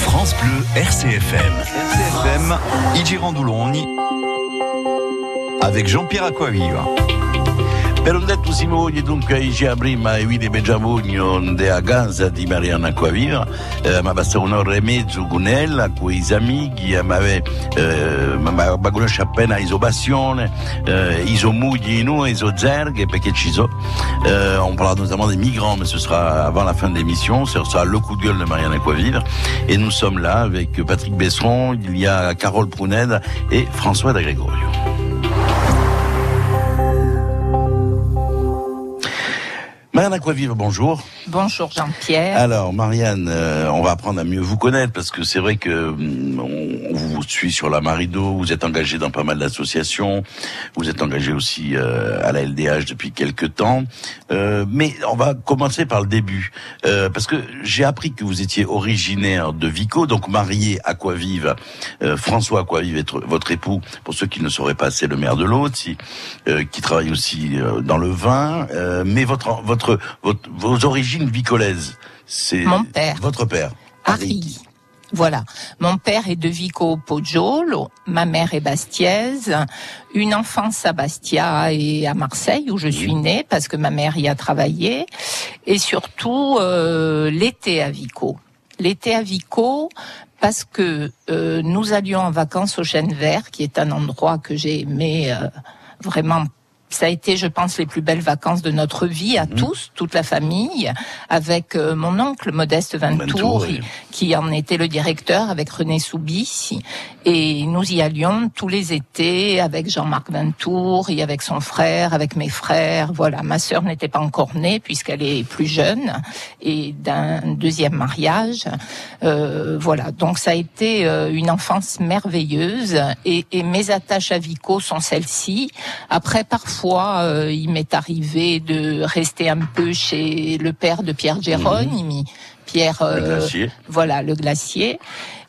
France Bleu RCFM. RCFM, Igirandouloni avec Jean-Pierre Acquaviva. Per un detto Simoni, dunque, ici prima i vidi Beggiavugno a casa di Mariana Acquaviva, eh, ma basta un'ora e mezzo con ella, con i amici, eh, ma eh, conosce appena iso passione, eh, iso mugli noi, iso zerghe, perché ci so. Euh, on parlera notamment des migrants, mais ce sera avant la fin de l'émission, ce sera le coup de gueule de Marianne Acquaviva. Et nous sommes là avec Patrick Besseron, il y a Carole Pruned et François D'Agrégorio. Marianne Aquavive, bonjour. Bonjour Jean-Pierre. Alors Marianne, euh, on va apprendre à mieux vous connaître parce que c'est vrai que hum, on, vous suit sur la Marido, vous êtes engagé dans pas mal d'associations, vous êtes engagé aussi euh, à la LDH depuis quelques temps. Euh, mais on va commencer par le début parce que j'ai appris que vous étiez originaire de Vico, donc marié à Aquavive, François Aquavive, votre époux. Pour ceux qui ne sauraient pas, c'est le maire de l'autre, qui travaille aussi dans le vin. mais votre votre votre, vos origines vicolaises. C'est mon père. Votre père. Harry. Voilà. Mon père est de Vico Poggiolo, ma mère est bastiaise, une enfance à Bastia et à Marseille où je suis née parce que ma mère y a travaillé et surtout euh, l'été à Vico. L'été à Vico parce que euh, nous allions en vacances au Chêne Vert qui est un endroit que j'ai aimé euh, vraiment ça a été, je pense, les plus belles vacances de notre vie à mhm. tous, toute la famille, avec euh, mon oncle Modeste Ventour, qui en était le directeur avec René Soubi. Et nous y allions tous les étés avec Jean-Marc Ventour et avec son frère, avec mes frères. Voilà, ma sœur n'était pas encore née puisqu'elle est plus jeune et d'un deuxième mariage. Euh, voilà, donc ça a été euh, une enfance merveilleuse et, et mes attaches à Vico sont celles-ci. Après, parfois euh, il m'est arrivé de rester un peu chez le père de Pierre Gérone, mmh. Pierre, le euh, glacier. voilà, le glacier.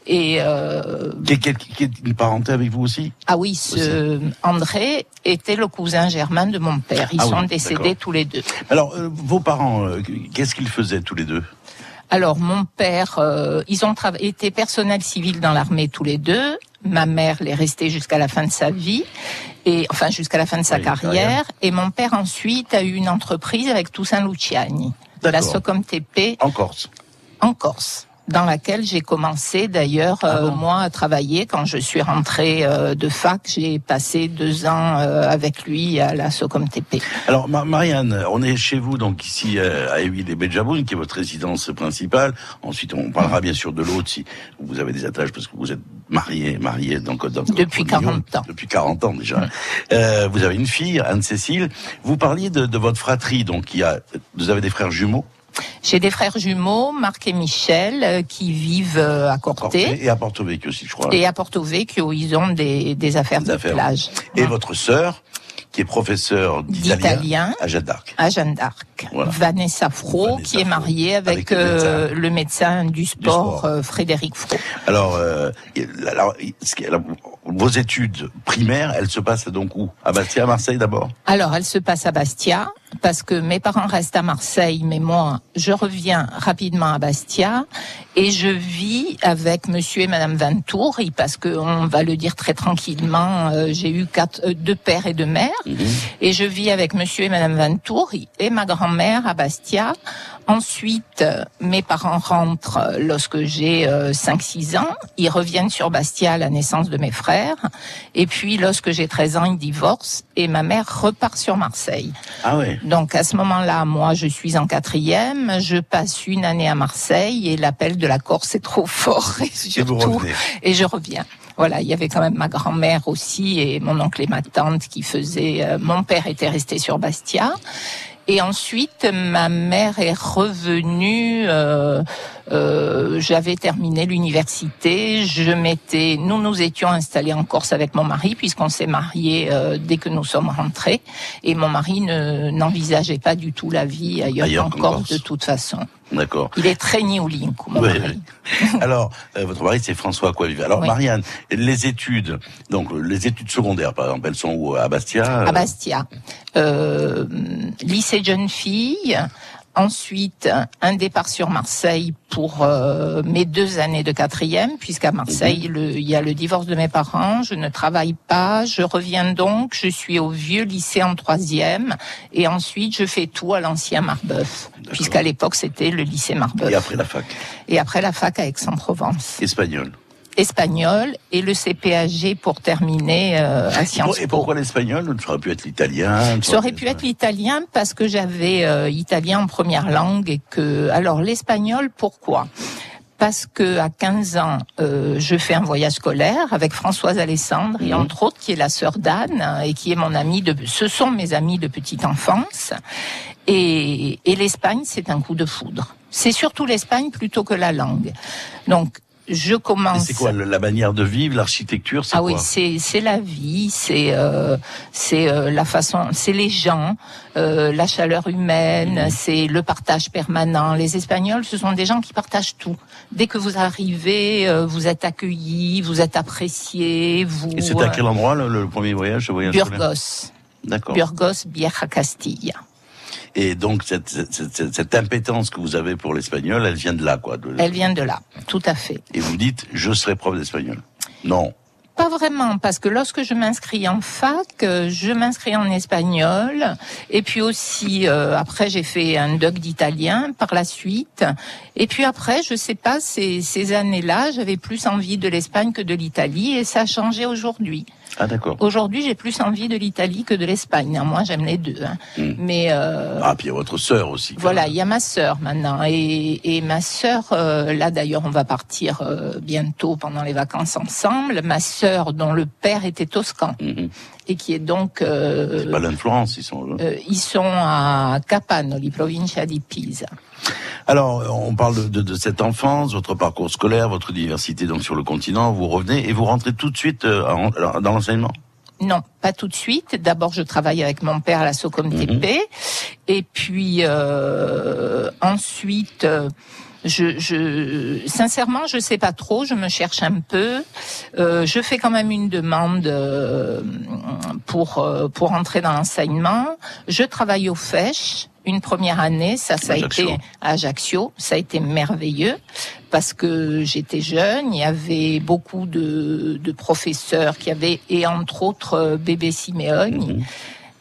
Et euh, qui, est une parenté avec vous aussi? Ah oui, ce André était le cousin germain de mon père. Ils ah sont décédés tous les deux. Alors, vos parents, qu'est-ce qu'ils faisaient tous les deux? Alors mon père, ils ont été personnel civil dans l'armée tous les deux. Ma mère l'est restée jusqu'à la fin de sa vie et enfin jusqu'à la fin de sa carrière. Et mon père ensuite a eu une entreprise avec Toussaint Luciani de la Socom TP en Corse. En Corse dans laquelle j'ai commencé d'ailleurs ah euh, moi à travailler quand je suis rentrée euh, de fac. J'ai passé deux ans euh, avec lui à la Socom TP. Alors Marianne, on est chez vous donc ici à Eville et Bejaboun qui est votre résidence principale. Ensuite on parlera bien sûr de l'autre si vous avez des attaches parce que vous êtes marié marié donc, depuis 40 ans. Depuis 40 ans déjà. Euh, vous avez une fille Anne-Cécile. Vous parliez de, de votre fratrie donc il y a vous avez des frères jumeaux j'ai des frères jumeaux, Marc et Michel, euh, qui vivent euh, à Corté. Et à Porto Vecchio aussi, je crois. Et à Porto Vecchio, ils ont des, des affaires de plage. Et votre sœur qui est professeure d'italien à Jeanne d'Arc. À Jeanne d'Arc. Vanessa Fro, qui est mariée avec, euh, le, médecin. du sport, Frédéric Fro. Alors, alors, vos études primaires, elles se passent donc où? À Bastia, à Marseille d'abord? Alors, elles se passent à Bastia parce que mes parents restent à Marseille, mais moi, je reviens rapidement à Bastia et je vis avec Monsieur et Madame Ventour, parce que on va le dire très tranquillement, euh, j'ai eu quatre, euh, deux pères et deux mères, mhm. et je vis avec Monsieur et Madame Ventour et ma grand-mère à Bastia. Ensuite, mes parents rentrent lorsque j'ai 5-6 euh, ans. Ils reviennent sur Bastia à la naissance de mes frères. Et puis, lorsque j'ai 13 ans, ils divorcent et ma mère repart sur Marseille. Ah ouais. Donc à ce moment-là, moi, je suis en quatrième, je passe une année à Marseille et l'appel de la Corse est trop fort et surtout, et, je reviens. Voilà, il y avait quand même ma grand-mère aussi et mon oncle et ma tante qui faisaient. Euh, mon père était resté sur Bastia et ensuite, ma mère est revenue. Euh, euh, J'avais terminé l'université. Je m'étais, nous nous étions installés en Corse avec mon mari puisqu'on s'est mariés euh, dès que nous sommes rentrés. Et mon mari n'envisageait pas du tout la vie ailleurs, en Corse de toute façon. D'accord. Il est très Link, mon mari. Alors, euh, votre mari, c'est François Coivive. Alors, Marianne, les études, donc les études secondaires, par exemple, elles sont où? À Bastia À Bastia. Euh, lycée jeune fille, Ensuite, un départ sur Marseille pour euh, mes deux années de quatrième, puisqu'à Marseille, le, il y a le divorce de mes parents, je ne travaille pas, je reviens donc, je suis au vieux lycée en troisième, et ensuite je fais tout à l'ancien Marbeuf, puisqu'à l'époque c'était le lycée Marbeuf. Et après la fac. Et après la fac à Aix-en-Provence. Espagnol Espagnol et le CPAG pour terminer euh, à Sciences Po. Et pourquoi l'espagnol Ça aurait pu être l'italien. Ça aurait pu être l'italien parce que j'avais euh, italien en première langue et que alors l'espagnol pourquoi? Parce que à 15 ans, euh, je fais un voyage scolaire avec Françoise Alessandre et Mhm. entre autres qui est la sœur d'Anne hein, et qui est mon amie de ce sont mes amis de petite enfance et, et l'Espagne c'est un coup de foudre. C'est surtout l'Espagne plutôt que la langue. Donc je commence C'est quoi la manière de vivre, l'architecture ah quoi oui, c'est c'est la vie, c'est euh, c'est euh, la façon, c'est les gens, euh, la chaleur humaine, Mhm. c'est le partage permanent. Les Espagnols, ce sont des gens qui partagent tout. Dès que vous arrivez, euh, vous êtes accueillis, vous êtes appréciés, vous. Et c'était à euh, quel endroit le, le premier voyage, ce voyage Burgos, D'accord. Burgos, Vieja Castilla. Et donc cette, cette, cette, cette impétence que vous avez pour l'espagnol, elle vient de là, quoi. de- Elle vient de là, tout à fait. Et vous dites, je serai prof d'espagnol. Non. Pas vraiment, parce que lorsque je m'inscris en fac, euh, je m'inscris en espagnol, et puis aussi euh, après j'ai fait un doc d'italien par la suite, et puis après je sais pas ces, ces années-là j'avais plus envie de l'Espagne que de l'Italie, et ça a changé aujourd'hui. Ah d'accord. Aujourd'hui j'ai plus envie de l'Italie que de l'Espagne. Néanmoins j'aime les deux, hein. Mm. mais euh, Ah, puis il y a votre sœur aussi. voilà, il y a ma sœur maintenant et, et ma sœur euh, là d'ailleurs on va partir euh, bientôt pendant les vacances ensemble. Ma sœur dont le père était toscan Mhm. et qui est donc euh, C'est pas Florence, ils sont là. euh, ils sont à Capanoli, provincia di Pisa. Alors, on parle de, de, de cette enfance, votre parcours scolaire, votre diversité donc sur le continent. Vous revenez et vous rentrez tout de suite euh, en- dans l'enseignement? Non, pas tout de suite. D'abord, je travaille avec mon père à la Socom TP, et puis euh, ensuite, euh, je, je, sincèrement, je sais pas trop. Je me cherche un peu. Euh, je fais quand même une demande euh, pour euh, pour entrer dans l'enseignement. Je travaille au FECH une première année, ça, ça a été à Ajaccio, ça a été merveilleux parce que j'étais jeune, il y avait beaucoup de, de professeurs qui avaient, et entre autres euh, bébé Simeone, Mhm.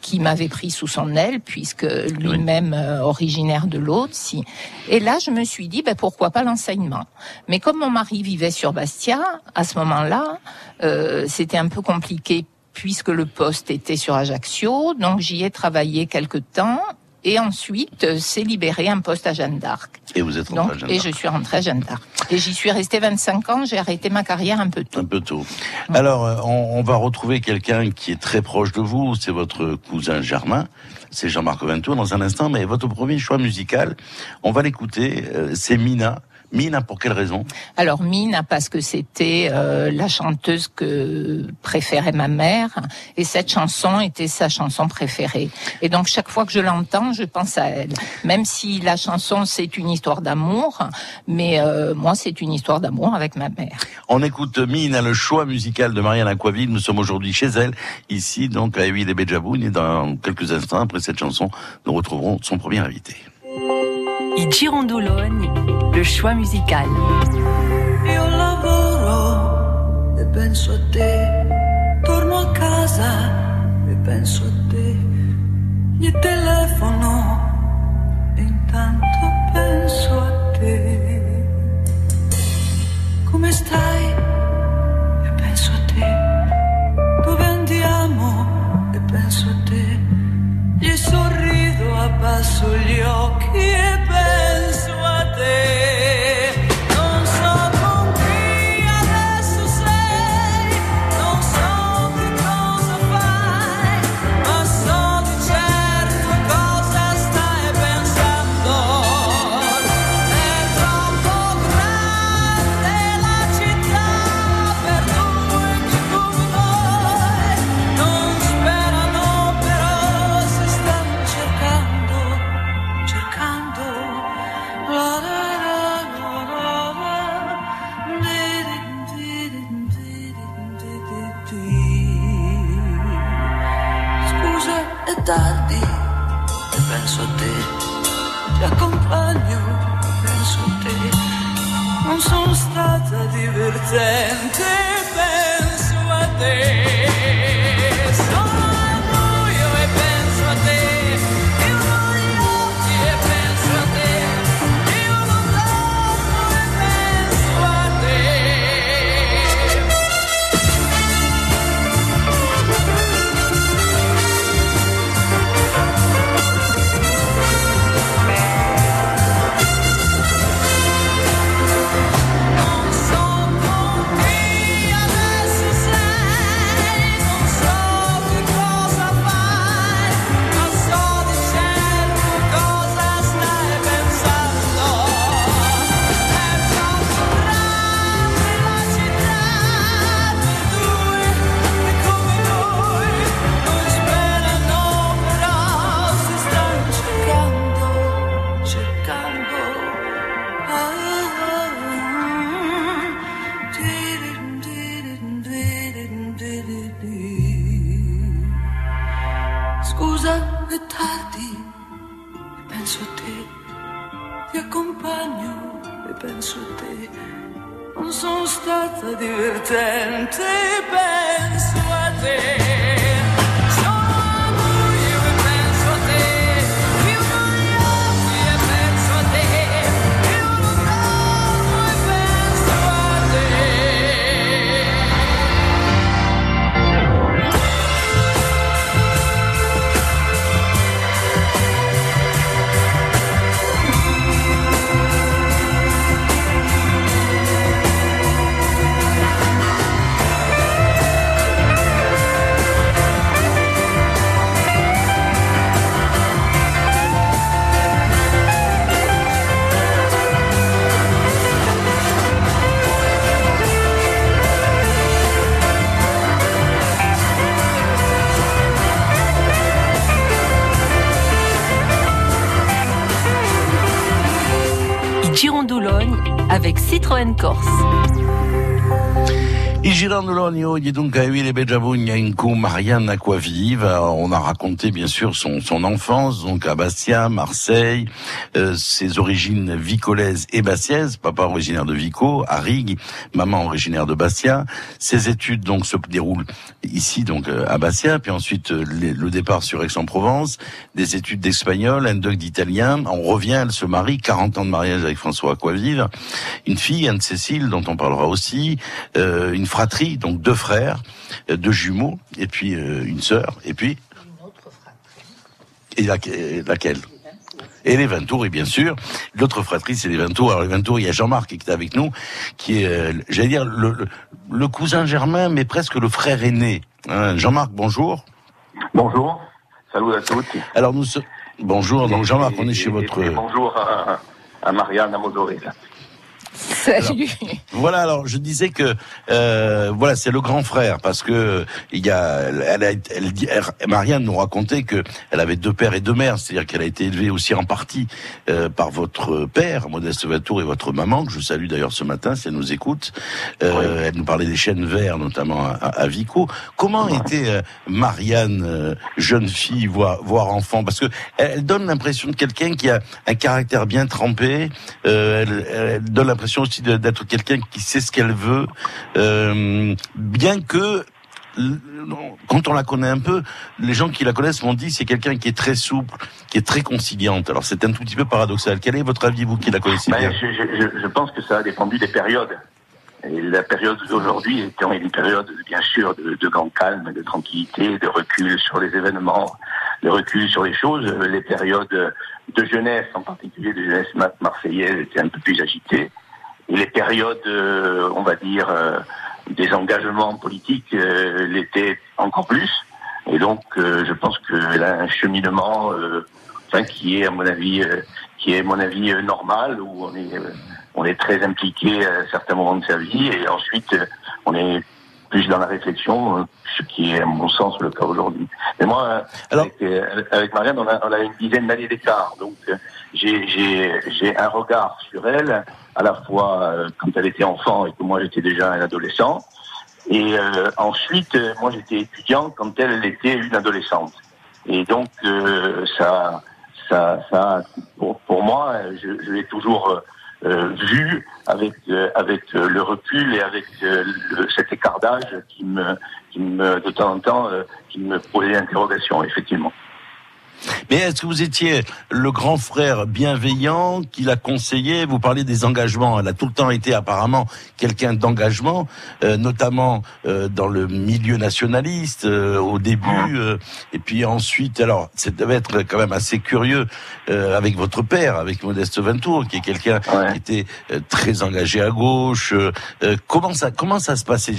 qui m'avait pris sous son aile, puisque lui-même euh, originaire de l'autre. Si. Et là, je me suis dit, ben, pourquoi pas l'enseignement? Mais comme mon mari vivait sur Bastia, à ce moment-là, euh, c'était un peu compliqué puisque le poste était sur Ajaccio, donc j'y ai travaillé quelque temps. Et ensuite, euh, s'est libéré un poste à Jeanne d'Arc. Et vous êtes rentré à Jeanne et d'Arc. je suis rentrée à Jeanne d'Arc. Et j'y suis restée 25 ans, j'ai arrêté ma carrière un peu tôt. Un peu tôt. Alors, euh, on, on va retrouver quelqu'un qui est très proche de vous, c'est votre cousin Germain, c'est Jean-Marc Ventoux dans un instant, mais votre premier choix musical, on va l'écouter, euh, c'est Mina. Mina, pour quelle raison? Alors Mina parce que c'était euh, la chanteuse que préférait ma mère et cette chanson était sa chanson préférée. Et donc chaque fois que je l'entends, je pense à elle. Même si la chanson c'est une histoire d'amour, mais euh, moi c'est une histoire d'amour avec ma mère. On écoute Mina, le choix musical de Marianne Aquaville. Nous sommes aujourd'hui chez elle, ici donc à Huile et Bejaboun. Et dans quelques instants, après cette chanson, nous retrouverons son premier invité. I Girondoloni, le choix musical. Io lavoro e penso a te, torno a casa e penso a te, gli telefono e intanto penso a te. Come stai? E penso a te, dove andiamo? E penso a te, gli sorrido, abbasso gli occhi e penso bir kadirden tez avec Citroën Corse. Marianne. On a raconté bien sûr son, son enfance, donc à Bastia, Marseille, euh, ses origines vicolaises et bastiaises, papa originaire de Vico, à Rigue, maman originaire de Bastia. Ses études donc se déroulent ici donc euh, à Bastia, puis ensuite euh, le départ sur Aix-en-Provence, des études d'espagnol, un doc d'italien. On revient, elle se marie, 40 ans de mariage avec François Aquavive, une fille, Anne-Cécile, dont on parlera aussi, euh, une fratrie, donc deux frères, euh, deux jumeaux, et puis euh, une sœur, et puis Une autre fratrie. et la- laquelle? Et les Ventours, et bien sûr. L'autre fratrie, c'est les Ventours. Alors, les Ventours, il y a Jean-Marc qui est avec nous, qui est, euh, j'allais dire, le, le- le cousin germain, mais presque le frère aîné. Hein, Jean-Marc, bonjour. Bonjour, salut à toutes. Alors, nous. Bonjour, donc Jean-Marc, on est Et- chez et- votre... et bonjour à, à Marianne Amodoré. Salut. Voilà, alors je disais que euh, voilà, c'est le grand frère parce que il y a, elle, a, elle, elle- Marianne nous racontait que elle avait deux pères et deux mères, c'est-à-dire qu'elle a été élevée aussi en partie euh, par votre père, Modeste Vatour, et votre maman, que je salue d'ailleurs ce matin si elle nous écoute. Euh, Elle nous parlait des chênes verts, notamment à, à Vico. Comment était euh, Marianne, euh, jeune fille, voire, voire enfant? Parce que elle, elle donne l'impression de quelqu'un qui a un caractère bien trempé. Euh, elle, elle donne l'impression aussi d'être quelqu'un qui sait ce qu'elle veut, euh, bien que l- quand on la connaît un peu, les gens qui la connaissent m'ont dit c'est quelqu'un qui est très souple, qui est très conciliante. Alors c'est un tout petit peu paradoxal. Quel est votre avis, vous qui la connaissez Ben, bien je, je- je- je pense que ça a dépendu des périodes. Et la période d'aujourd'hui étant une période, bien sûr, de, de grand calme, de tranquillité, de recul sur les événements, de recul sur les choses. Les périodes de jeunesse, en particulier de jeunesse ma- marseillaise, étaient un peu plus agitées. Et les périodes, euh, on va dire, euh, des engagements politiques euh, l'étaient encore plus. Et donc, euh, je pense qu'elle a un cheminement, euh, enfin, qui est, à mon avis, euh, qui est, à mon avis, euh, normal, où on est, euh, on est très impliqué à certains moments de sa vie, et ensuite, euh, on est plus dans la réflexion, ce qui est, à mon sens, le cas aujourd'hui. Mais moi, Alors- avec, euh, avec Marianne, on a, on a une dizaine d'années d'écart, donc euh, j'ai un regard sur elle, à la fois euh, quand elle était enfant et que moi j'étais déjà un adolescent, et euh, ensuite, euh, moi j'étais étudiant quand elle était une adolescente. Et donc, euh, ça, ça, ça, pour, pour moi, je, je l'ai toujours euh, vu avec euh, avec euh, le recul et avec euh, le- cet écart d'âge qui me, qui me de temps en temps, euh, qui me posait interrogation, effectivement. Mais est-ce que vous étiez le grand frère bienveillant qui l'a conseillé Vous parlez des engagements. Elle a tout le temps été apparemment quelqu'un d'engagement, euh, notamment euh, dans le milieu nationaliste euh, au début, euh, et puis ensuite. Alors, ça devait être quand même assez curieux euh, avec votre père, avec Modeste Ventour, qui est quelqu'un Ouais. qui était euh, très engagé à gauche. Comment ça comment ça se passait?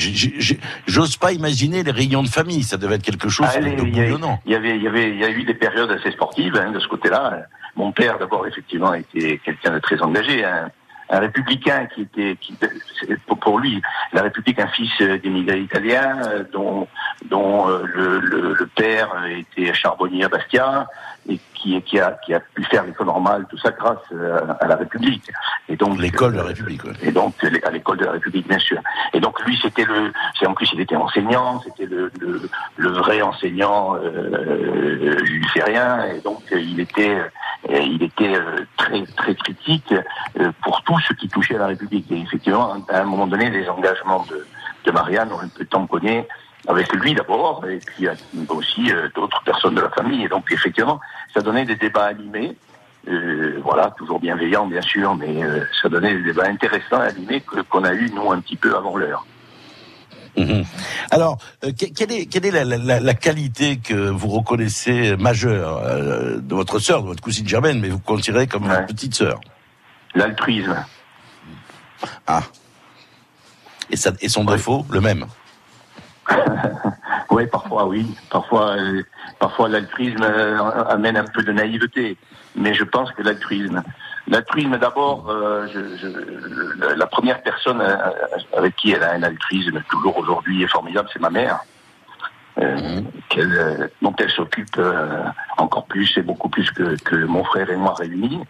J'ose pas imaginer les réunions de famille. Ça devait être quelque chose Allez, de y. Il y avait, il y avait, il y a eu des périodes assez sportives hein, de ce côté-là. Mon père, d'abord, effectivement, était quelqu'un de très engagé, un, un républicain qui était, pour- lui, la République, un fils d'immigrés italiens, euh, dont, euh, le, le, père était charbonnier à Bastia qui, qui a, qui a pu faire l'école normale, tout ça grâce euh, à la République. Et donc L'école de la euh, République. ouais. et donc les- à l'école de la République, bien sûr. Et donc lui, c'était le, c'est en plus il était enseignant, c'était le, le, le vrai enseignant euh, lucérien, et donc euh, il était, euh, il était euh, très très critique euh, pour tout ce qui touchait à la République. Et effectivement, à un moment donné, les engagements de, de Marianne ont un peu tamponné avec lui d'abord, et puis aussi euh, d'autres personnes de la famille. Et donc effectivement, ça donnait des débats animés. Euh, voilà, toujours bienveillant bien sûr, mais euh, ça donnait des débats intéressants, animés que- qu'on a eu nous un petit peu avant l'heure. Mhm. Alors, euh, que- quelle est, quelle est la, la- la qualité que vous reconnaissez majeure euh, de votre sœur, de votre cousine Germaine, mais vous considérez comme Ouais. votre petite sœur? L'altruisme. Ah. Et, ça, et son défaut, le même? Oui, parfois oui, parfois, euh, parfois l'altruisme euh, amène un peu de naïveté, mais je pense que l'altruisme, l'altruisme d'abord, euh, je- je- la- première personne avec qui elle a un altruisme toujours aujourd'hui est formidable, c'est ma mère, qu'elle, euh, dont elle s'occupe encore plus et beaucoup plus que, que mon frère et moi réunis.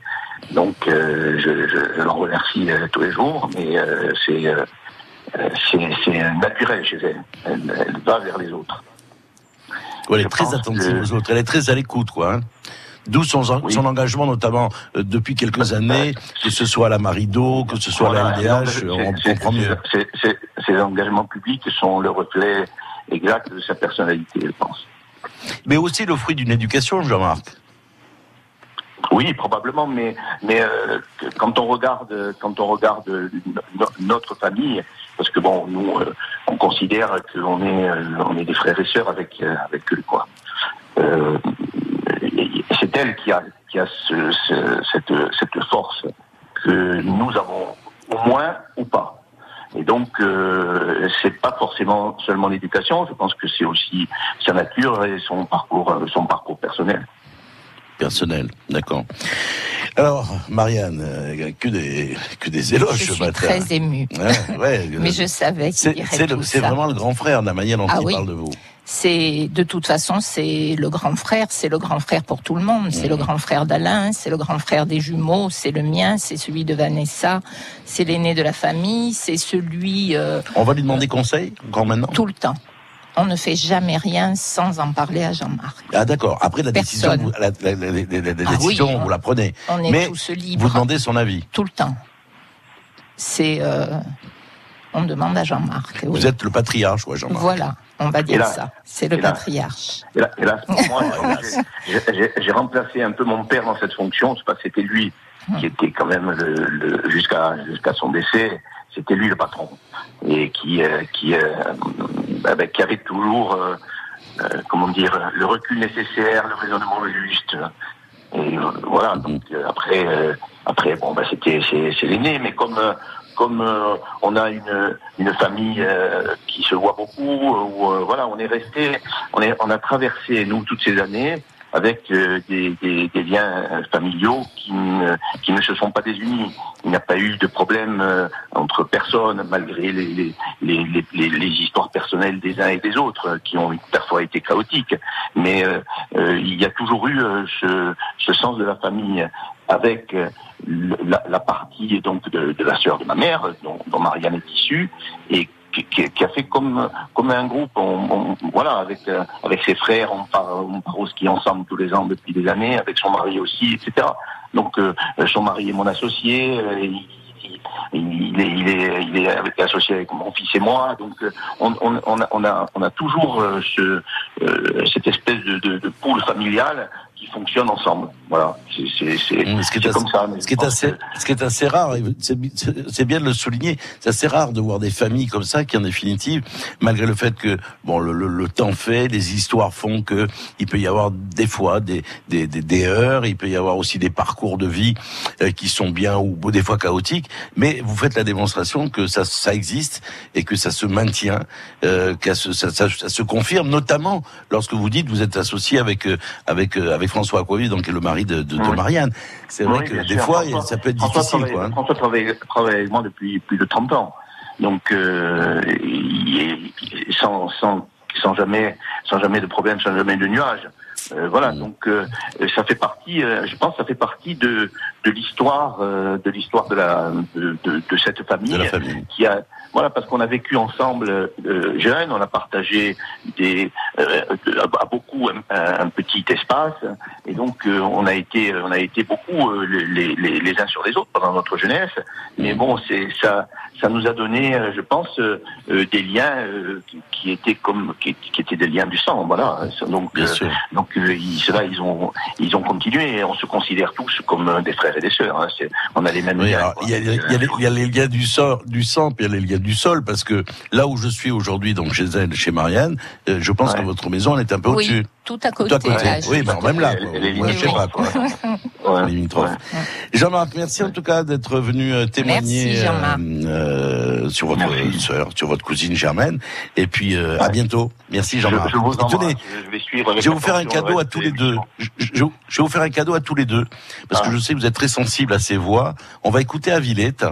Donc je, je, je l'en remercie tous les jours, mais c'est c'est naturel chez elle. elle. Elle va vers les autres. Elle est très attentive que- aux autres, elle est très à l'écoute, quoi. hein. D'où son, Oui. son engagement, notamment euh, depuis quelques années, que ce soit à la Marido, que ce soit à la LDH, on comprend mieux. c'est- Ces engagements publics sont le reflet exact de sa personnalité, je pense. Mais aussi le fruit d'une éducation, Jean-Marc. Oui, probablement, mais mais euh, quand on regarde quand on regarde no- notre famille, parce que bon, nous euh, on considère que l'on est euh, on est des frères et sœurs avec euh, avec eux quoi. C'est elle qui a qui a ce, ce- cette cette force que nous avons au moins ou pas. Et donc euh, c'est pas forcément seulement l'éducation, je pense que c'est aussi sa nature et son parcours son parcours personnel. Personnel, d'accord. Alors, Marianne, euh, que des que des éloges Je ce suis matin. très émue. Ouais, ouais, Mais je savais qu'il C'est vraiment le grand frère, la manière dont Ah il oui. parle de vous. C'est de toute façon, c'est le grand frère, c'est le grand frère pour tout le monde. C'est le Mmh. grand frère d'Alain, c'est le grand frère des jumeaux, c'est le mien, c'est celui de Vanessa, c'est l'aîné de la famille, c'est celui euh, On va lui demander conseil, encore maintenant? Tout le temps. On ne fait jamais rien sans en parler à Jean-Marc. Ah d'accord, après la décision, Personne. vous, la, la- la- la- la- la Ah oui, on- vous la prenez. On est Mais tous Vous libres demandez son avis. tout le temps. C'est euh, on demande à Jean-Marc. oui. Vous êtes le patriarche, ouais, Jean-Marc. Voilà, on va dire là- ça. C'est le et là- patriarche. Et là, et là, pour moi, j'ai- remplacé un peu mon père dans cette fonction. C'est parce que c'était lui qui était quand même jusqu'à jusqu'à son décès, c'était lui le patron et qui euh, qui euh, bah, qui avait toujours euh, euh, comment dire le recul nécessaire, le raisonnement juste. Et euh, voilà. Donc euh, après euh, après bon bah c'était c'est c'est l'aîné, mais comme euh, comme euh, on a une une famille euh, qui se voit beaucoup, euh, où euh, voilà, on est resté, on est on a traversé nous toutes ces années avec euh, des, des, des liens euh, familiaux qui ne, qui ne se sont pas désunis. Il n'y a pas eu de problème euh, entre personnes, malgré les, les, les, les, les- histoires personnelles des uns et des autres, euh, qui ont parfois été chaotiques. Mais euh, euh, il y a toujours eu ce, ce sens de la famille avec la, la partie donc de, de la sœur de ma mère, dont, dont Marianne est issue, et qui, qui- qui a fait comme comme un groupe. On, on- voilà, avec euh, avec ses frères, on part, on part au ski ensemble tous les ans depuis des années, avec son mari aussi, etc. Donc euh, son mari est mon associé. euh, il, il- est, il est, il est associé avec mon fils et moi, donc euh, on, on, on, a, on, a, on a toujours euh, ce, euh, cette espèce de, de, de poule familiale qui fonctionne ensemble. Voilà, c'est Mmh, ce qui est c'est assez- comme ça. Ce qui est assez, que- ce qui est assez rare, c'est bien de le souligner, c'est assez rare de voir des familles comme ça qui, en définitive, malgré le fait que bon, le, le- le temps fait, les histoires font que il peut y avoir des fois des, des, des, des heures, il peut y avoir aussi des parcours de vie euh, qui sont bien ou des fois chaotiques, mais vous faites la démonstration que ça, ça existe et que ça se maintient, euh, que ça, ça, ça- se confirme, notamment lorsque vous dites vous êtes associé avec euh, avec avec François Aquavi, donc est le mari de, de, de Oui. Marianne. C'est vrai Oui, que des sûr. fois, François- ça peut être François difficile. travaille- Quoi, hein. François travaille, travaille avec moi depuis plus de 30 ans. Donc, euh, il est- sans, sans, sans, jamais, sans jamais de problème, sans jamais de nuages. Euh, voilà, Mm. donc euh, ça fait partie, euh, je pense, que ça fait partie de de l'histoire, euh, de l'histoire de la de, de, de cette famille, De la famille. qui a, voilà, parce qu'on a vécu ensemble euh, jeunes, on a partagé des euh, à beaucoup un, un petit espace, et donc euh, on a été on a été beaucoup euh, les, les, les uns sur les autres pendant notre jeunesse. Mais bon, c'est ça ça nous a donné, je pense, des liens qui, qui étaient comme qui, qui étaient des liens du sang, voilà. Donc donc ils, ceux-là, ils ont ils ont continué. Et on se considère tous comme des frères et des sœurs. Hein. On a les mêmes Oui, liens. il y, a, y les- il y a les liens du, sol, du sang, puis il y a les liens du sol, parce que là où je suis aujourd'hui, donc chez elle, chez Marianne, euh, je pense Ouais. que votre maison, elle est un peu au-dessus. Oui, tout à côté. Tout à côté. là, Oui, ben, même là, elle est Moi, je sais pas. Ouais. Ouais. Jean-Marc, merci en tout cas d'être venu euh, témoigner Merci, Jean-Marc. euh, sur votre sœur, sur votre cousine Germaine. Et puis euh, à Ouais. bientôt. Merci Je, Jean-Marc. je vous Et tenez. Je vais suivre. je vais vous faire un cadeau à tous les deux. Je, je- je vais vous faire un cadeau à tous les deux parce que Ah. je sais que vous êtes très sensible à ces voix. On va écouter à Villette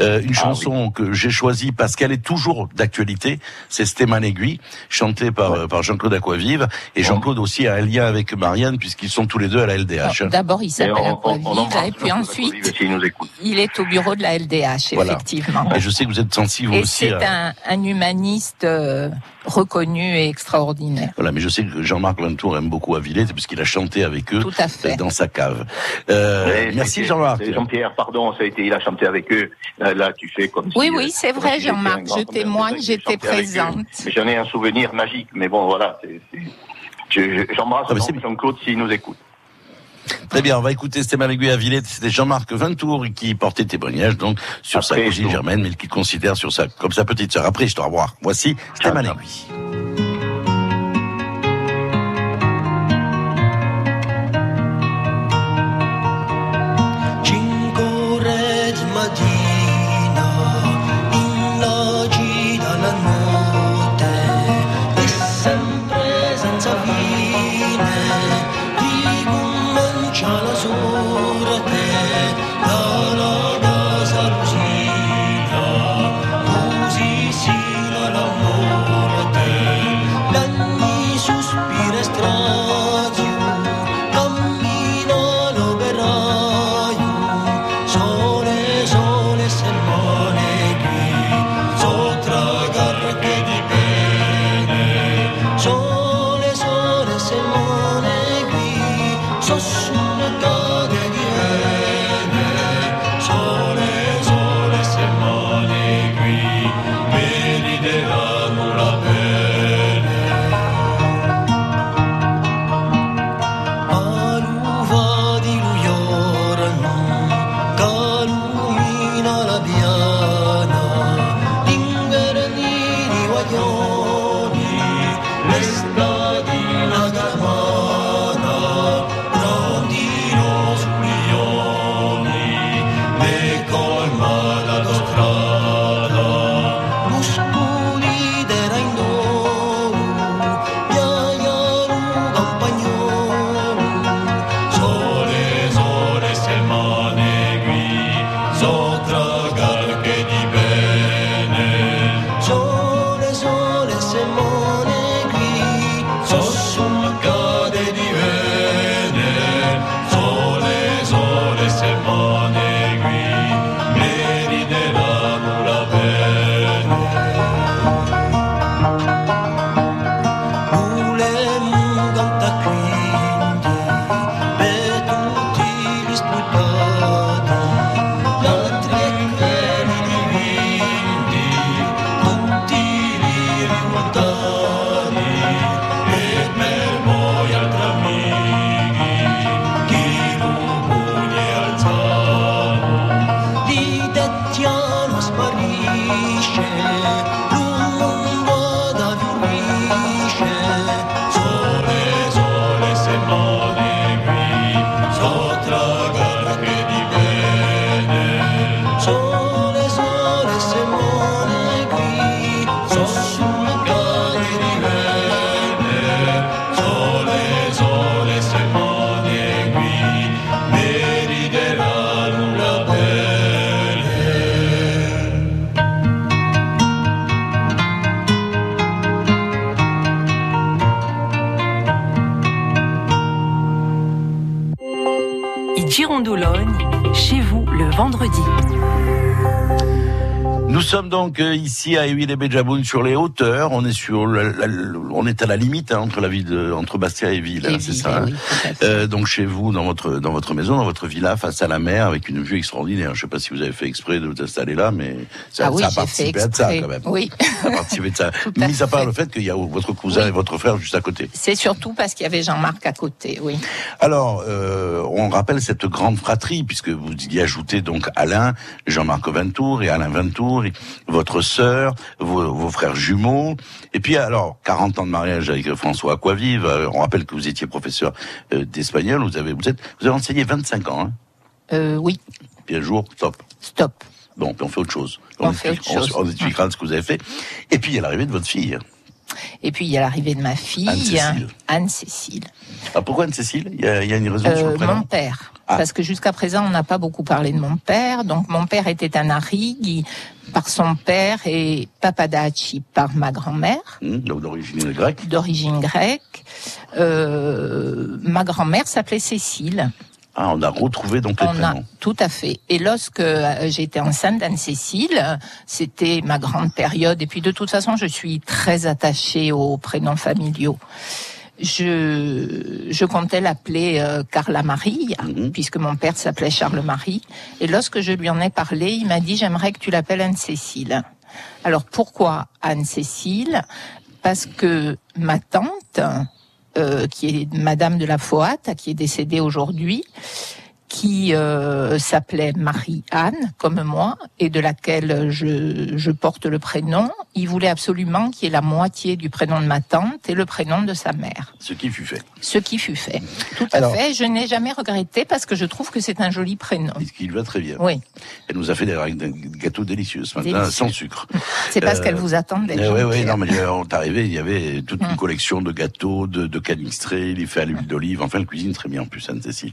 euh, une Ah, chanson que j'ai choisie parce qu'elle est toujours d'actualité. C'est Stéman Aiguille, chantée par euh, par Jean-Claude Aquavive et Jean-Claude aussi a un lien avec Marianne puisqu'ils sont tous les deux à la LDH. D'abord, il s'appelle on- on- on Aquavive, et puis ensuite, Aquavive s'il nous il est au bureau de la LDH, Voilà. effectivement. Et je sais que vous êtes sensible Et aussi. c'est à- un, un humaniste euh, reconnu et extraordinaire. Voilà, mais je sais que Jean-Marc Ventour aime beaucoup à Villette puisqu'il a chanté avec eux Tout à fait. dans sa cave. Euh, Ouais, merci Jean-Marc. Jean-Pierre, pardon, ça a été, il a chanté avec eux. Là, là, tu fais comme Oui, si, oui, euh, c'est vrai, si Jean-Marc, je témoigne, j'étais présente. J'en ai un souvenir magique, mais bon, voilà. c'est- c'est- je- je- J'embrasse Ah, Jean-Claude s'il nous écoute. Très bien, on va écouter Stéphane Aiguille à Villette. C'était Jean-Marc Ventour qui portait témoignage donc sur sa Après, cousine je- Germaine, mais qu'il considère sur sa, comme sa petite sœur. Après, je te revoir. Voici Stéphane. Aiguille. Donc ici à Huile et Béjaboun sur les hauteurs. On est sur, la- la- on est à la limite hein, entre la ville de, entre Bastia et Ville, hein, c'est ça. hein oui. Euh, donc chez vous, dans votre dans votre maison, dans votre villa, face à la mer, avec une vue extraordinaire. Je sais pas si vous avez fait exprès de vous installer là, mais ça, ah oui, ça a j'ai fait participé à ça quand même. Oui. Ça a participé de ça. à Mis à part fait. le fait qu'il y a votre cousin Oui. et votre frère juste à côté. C'est surtout parce qu'il y avait Jean-Marc à côté, oui. Alors, euh, on rappelle cette grande fratrie, puisque vous y ajoutez donc Alain, Jean-Marc Ventour et Alain Ventour, votre sœur, vos, vos frères jumeaux. Et puis alors, 40 ans de mariage avec François Aquavive. Euh, On rappelle que vous étiez professeur euh, d'espagnol. Vous avez, vous êtes, vous avez enseigné 25 ans. Hein Euh, oui, puis un jour, stop. stop. Bon, puis on fait autre chose. On fait explique- autre chose. on expliquera ce que vous avez fait. Et puis, il y a l'arrivée de votre fille. Et puis il y a l'arrivée de ma fille, Anne-Cécile. Anne-Cécile. Ah, pourquoi Anne-Cécile? Il, y a- il y a une raison sur Euh, le prénom? mon père. Ah. Parce que jusqu'à présent, on n'a pas beaucoup parlé de mon père. Donc, mon père était un Arigui par son père et Papadachi par ma grand-mère, donc d'origine grecque. d'origine grecque. Euh, ma grand-mère s'appelait Cécile. Ah, on a retrouvé donc les On a prénoms. tout à fait. Et lorsque euh, j'étais enceinte d'Anne-Cécile, c'était ma grande période. Et puis de toute façon, je suis très attachée aux prénoms familiaux. Je, je comptais l'appeler euh, Carla Marie, Mhm. puisque mon père s'appelait Charles Marie. Et lorsque je lui en ai parlé, il m'a dit j'aimerais que tu l'appelles Anne-Cécile. Alors pourquoi Anne-Cécile? Parce que ma tante, euh, qui est Madame de la Foat, qui est décédée aujourd'hui, qui euh, s'appelait Marie-Anne, comme moi, et de laquelle je, je porte le prénom, il voulait absolument qu'il y ait la moitié du prénom de ma tante et le prénom de sa mère. Ce qui fut fait. Ce qui fut fait. Tout à fait. Je n'ai jamais regretté parce que je trouve que c'est un joli prénom. Et ce qui lui va très bien. Oui, Elle nous a fait des, des gâteaux délicieux ce matin, Délicieux. sans sucre. c'est parce Euh, qu'elle vous attendait. Eh oui, oui, non, mais euh, on est arrivé, il y avait toute une Mm. collection de gâteaux, de, de canistrés, il est fait à l'huile d'olive, enfin, elle cuisine très bien en plus, Anne-Cécile.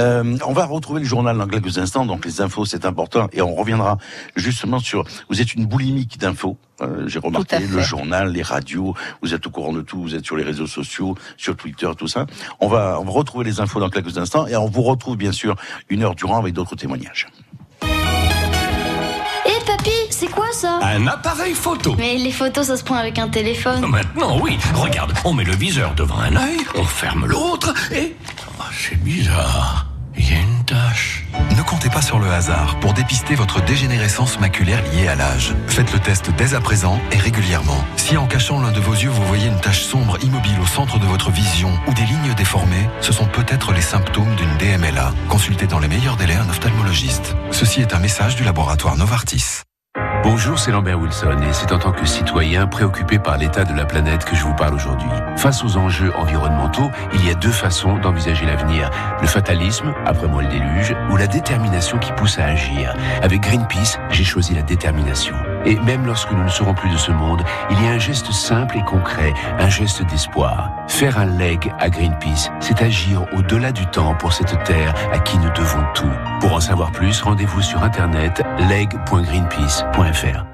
Euh, on va retrouver le journal dans quelques instants, donc les infos, c'est important, et on reviendra justement sur, vous êtes une boulimique d'infos, euh, j'ai remarqué, le journal, les radios, vous êtes au courant de tout, vous êtes sur les réseaux sociaux, sur Twitter, tout ça. On va, on va retrouver les infos dans quelques instants, et on vous retrouve bien sûr une heure durant avec d'autres témoignages. Hé papy, c'est quoi ça? Un appareil photo. Mais les photos ça se prend avec un téléphone. Maintenant, oui. Regarde, on met le viseur devant un œil, on ferme l'autre et... Oh, c'est bizarre. Il y a une tache. Ne comptez pas sur le hasard pour dépister votre dégénérescence maculaire liée à l'âge. Faites le test dès à présent et régulièrement. Si en cachant l'un de vos yeux vous voyez une tache sombre immobile au centre de votre vision ou des lignes déformées, ce sont peut-être les symptômes d'une DMLA. Consultez dans les meilleurs délais un ophtalmologiste. Ceci est un message du laboratoire Novartis. Bonjour, c'est Lambert Wilson et c'est en tant que citoyen préoccupé par l'état de la planète que je vous parle aujourd'hui. Face aux enjeux environnementaux, il y a deux façons d'envisager l'avenir. Le fatalisme, après moi le déluge, ou la détermination qui pousse à agir. Avec Greenpeace, j'ai choisi la détermination. Et même lorsque nous ne serons plus de ce monde, il y a un geste simple et concret, un geste d'espoir. Faire un leg à Greenpeace, c'est agir au-delà du temps pour cette terre à qui nous devons tout. Pour en savoir plus, rendez-vous sur internet leg.greenpeace.fr.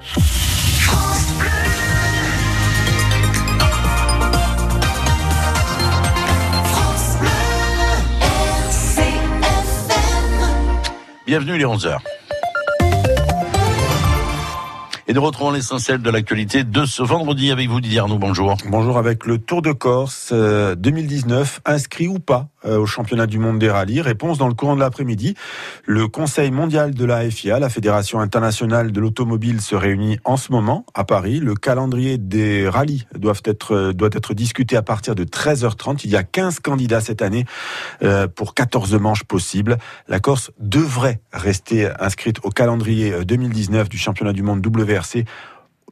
Bienvenue les 11h. Et nous retrouvons l'essentiel de l'actualité de ce vendredi avec vous Didier Arnaud, bonjour. Bonjour avec le Tour de Corse euh, 2019, inscrit ou pas euh, au championnat du monde des rallyes. Réponse dans le courant de l'après-midi. Le Conseil mondial de la FIA, la Fédération internationale de l'automobile, se réunit en ce moment à Paris. Le calendrier des rallyes être, doit être discuté à partir de 13h30. Il y a 15 candidats cette année euh, pour 14 manches possibles. La Corse devrait rester inscrite au calendrier 2019 du championnat du monde WRC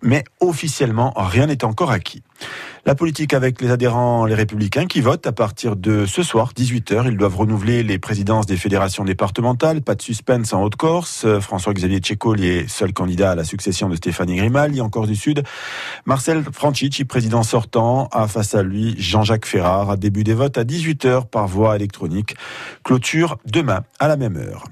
mais officiellement, rien n'est encore acquis. La politique avec les adhérents, les républicains qui votent à partir de ce soir, 18h. Ils doivent renouveler les présidences des fédérations départementales. Pas de suspense en Haute-Corse. François-Xavier Tchécoli est seul candidat à la succession de Stéphanie Grimaldi en Corse du Sud. Marcel Franchici, président sortant, a face à lui Jean-Jacques Ferrard. Début des votes à 18h par voie électronique. Clôture demain à la même heure.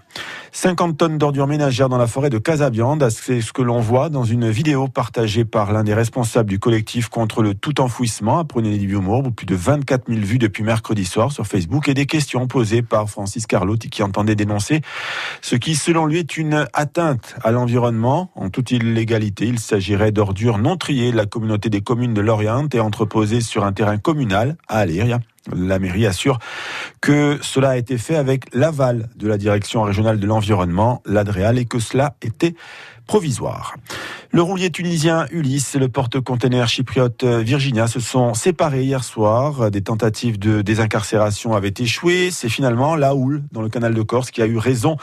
50 tonnes d'ordures ménagères dans la forêt de Casabiande. C'est ce que l'on voit dans une vidéo partagée par l'un des responsables du collectif contre le tout enfouissement. Apprenez du humour, plus de 24 000 vues depuis mercredi soir sur Facebook et des questions posées par Francis Carlotti qui entendait dénoncer ce qui, selon lui, est une atteinte à l'environnement en toute illégalité. Il s'agirait d'ordures non triées de la communauté des communes de Lorient et entreposées sur un terrain communal à Aléria. La mairie assure que cela a été fait avec l'aval de la direction régionale de l'environnement, l'ADREAL, et que cela était provisoire. Le roulier tunisien Ulysse et le porte-container chypriote Virginia se sont séparés hier soir. Des tentatives de désincarcération avaient échoué. C'est finalement la houle dans le canal de Corse qui a eu raison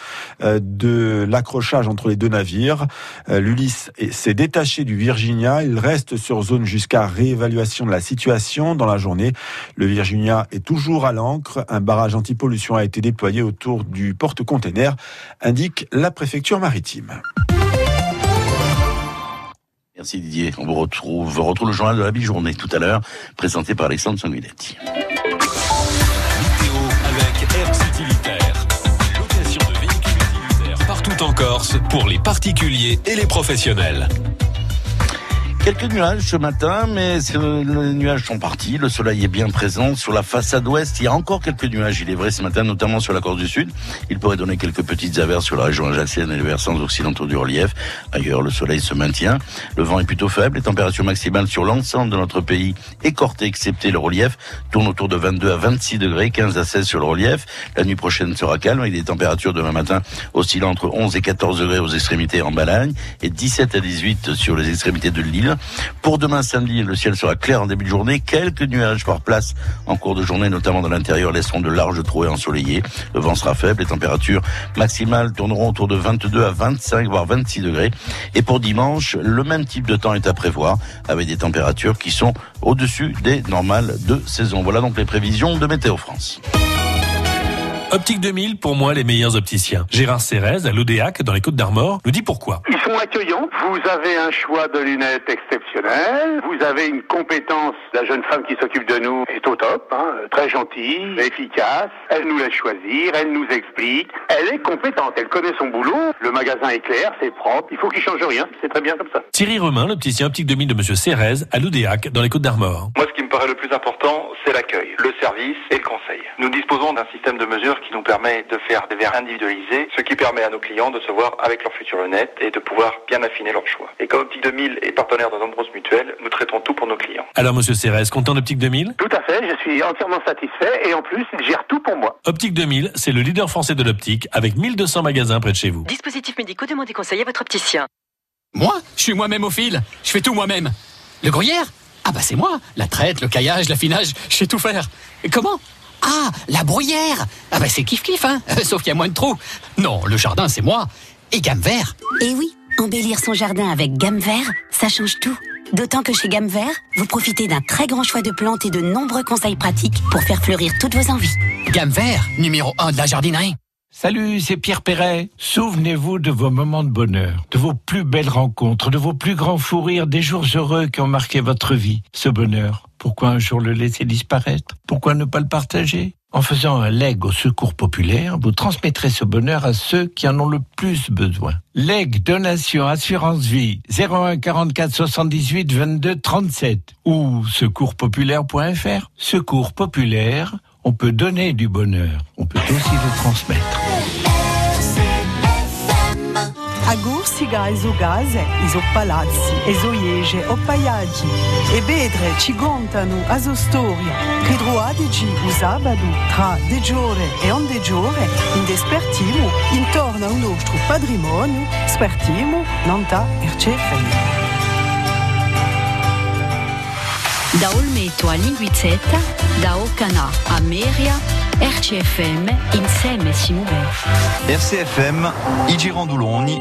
euh, de l'accrochage entre les deux navires. Euh, L'Ulysse s'est détaché du Virginia. Il reste sur zone jusqu'à réévaluation de la situation dans la journée. Le Virginia est toujours à l'ancre. Un barrage anti-pollution a été déployé autour du porte-container, indique la préfecture maritime. Merci Didier. On vous retrouve, on retrouve le journal de la mi-journée tout à l'heure, présenté par Alexandre Sanguinetti. Partout en Corse pour les particuliers et les professionnels. Quelques nuages ce matin, mais les nuages sont partis. Le soleil est bien présent sur la façade ouest. Il y a encore quelques nuages, il est vrai, ce matin, notamment sur la Corse du Sud. Il pourrait donner quelques petites averses sur la région ajaxienne et les versants occidentaux du relief. Ailleurs, le soleil se maintient. Le vent est plutôt faible. Les températures maximales sur l'ensemble de notre pays, écortées excepté le relief, tournent autour de 22 à 26 degrés, 15 à 16 sur le relief. La nuit prochaine sera calme avec des températures demain matin oscillant entre 11 et 14 degrés aux extrémités en Balagne et 17 à 18 sur les extrémités de l'île. Pour demain samedi, le ciel sera clair en début de journée. Quelques nuages par place en cours de journée, notamment dans l'intérieur, laisseront de larges trouées ensoleillées. Le vent sera faible. Les températures maximales tourneront autour de 22 à 25, voire 26 degrés. Et pour dimanche, le même type de temps est à prévoir, avec des températures qui sont au-dessus des normales de saison. Voilà donc les prévisions de Météo France. Optique 2000, pour moi, les meilleurs opticiens. Gérard Cérez, à l'Odéac, dans les Côtes d'Armor, nous dit pourquoi. Ils sont accueillants. Vous avez un choix de lunettes exceptionnel. Vous avez une compétence. La jeune femme qui s'occupe de nous est au top, hein, très gentille, efficace. Elle nous laisse choisir, elle nous explique. Elle est compétente, elle connaît son boulot. Le magasin est clair, c'est propre. Il faut qu'il change rien. C'est très bien comme ça. Thierry Romain, l'opticien Optique 2000 de Monsieur Cérez, à l'Odéac, dans les Côtes d'Armor. Moi, ce qui me paraît le plus important, c'est l'accueil, le service et le conseil. Nous disposons d'un système de mesure qui nous permet de faire des verres individualisés, ce qui permet à nos clients de se voir avec leurs futures lunettes et de pouvoir bien affiner leur choix. Et comme Optique 2000 est partenaire de nombreuses mutuelles, nous traitons tout pour nos clients. Alors, Monsieur Cérez, content d'Optique 2000 Tout à fait, je suis entièrement satisfait et en plus, il gère tout pour moi. Optique 2000, c'est le leader français de l'optique avec 1200 magasins près de chez vous. Dispositifs médicaux, demandez conseil à votre opticien. Moi? Je suis moi-même au fil. Je fais tout moi-même. Le gruyère? Ah bah c'est moi. La traite, le caillage, l'affinage, je sais tout faire. Et comment? Ah, la bruyère Ah bah c'est kiff-kiff, hein Sauf qu'il y a moins de trous. Non, le jardin, c'est moi. Et gamme vert Et oui, embellir son jardin avec gamme vert, ça change tout. D'autant que chez Gamme Vert, vous profitez d'un très grand choix de plantes et de nombreux conseils pratiques pour faire fleurir toutes vos envies. Gamme vert, numéro 1 de la jardinerie. Salut, c'est Pierre Perret. Souvenez-vous de vos moments de bonheur, de vos plus belles rencontres, de vos plus grands fous rires, des jours heureux qui ont marqué votre vie. Ce bonheur, pourquoi un jour le laisser disparaître? Pourquoi ne pas le partager? En faisant un leg au secours populaire, vous transmettrez ce bonheur à ceux qui en ont le plus besoin. Leg Donation Assurance Vie 01 44 78 22 37 ou secourspopulaire.fr. Secours populaire, on peut donner du bonheur, on peut aussi le transmettre. A Gursiga iso gase, iso palazzi, iso iege o paiaggi. E bedre ci contano a so storia, che druadigi usabadu tra de giore e on de giore, in despertimo, intorno a un nostro patrimonio, spertimo, nanta ercefemi. Da Olmeto a Linguizzetta, da Ocana a Meria, RCFM insieme si muove. RCFM, I Girandoloni,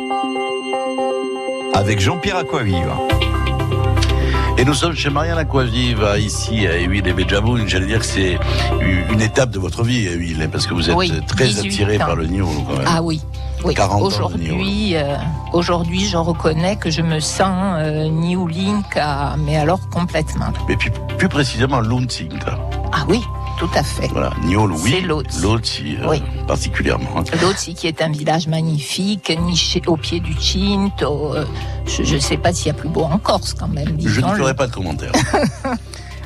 avec Jean-Pierre Aquaviva. Et nous sommes chez Marianne Aquavive, ici à Huile et Béjaboun. J'allais dire que c'est une étape de votre vie, Huile, parce que vous êtes Oui, très 18 attiré par le Nio, quand même. Ah oui. oui. 40 ans de Aujourd'hui, euh, aujourd'hui, je reconnais que je me sens euh, New Link, à- mais alors complètement. Mais puis, plus précisément, Lunzing. Ah oui, tout à fait. Voilà, Niol, oui. C'est Lotz. Lotzi, euh, Oui. particulièrement. L'autre, qui est un village magnifique, niché au pied du Cinto. euh, je ne sais pas s'il y a plus beau en Corse quand même. Je ne ferai pas de commentaires.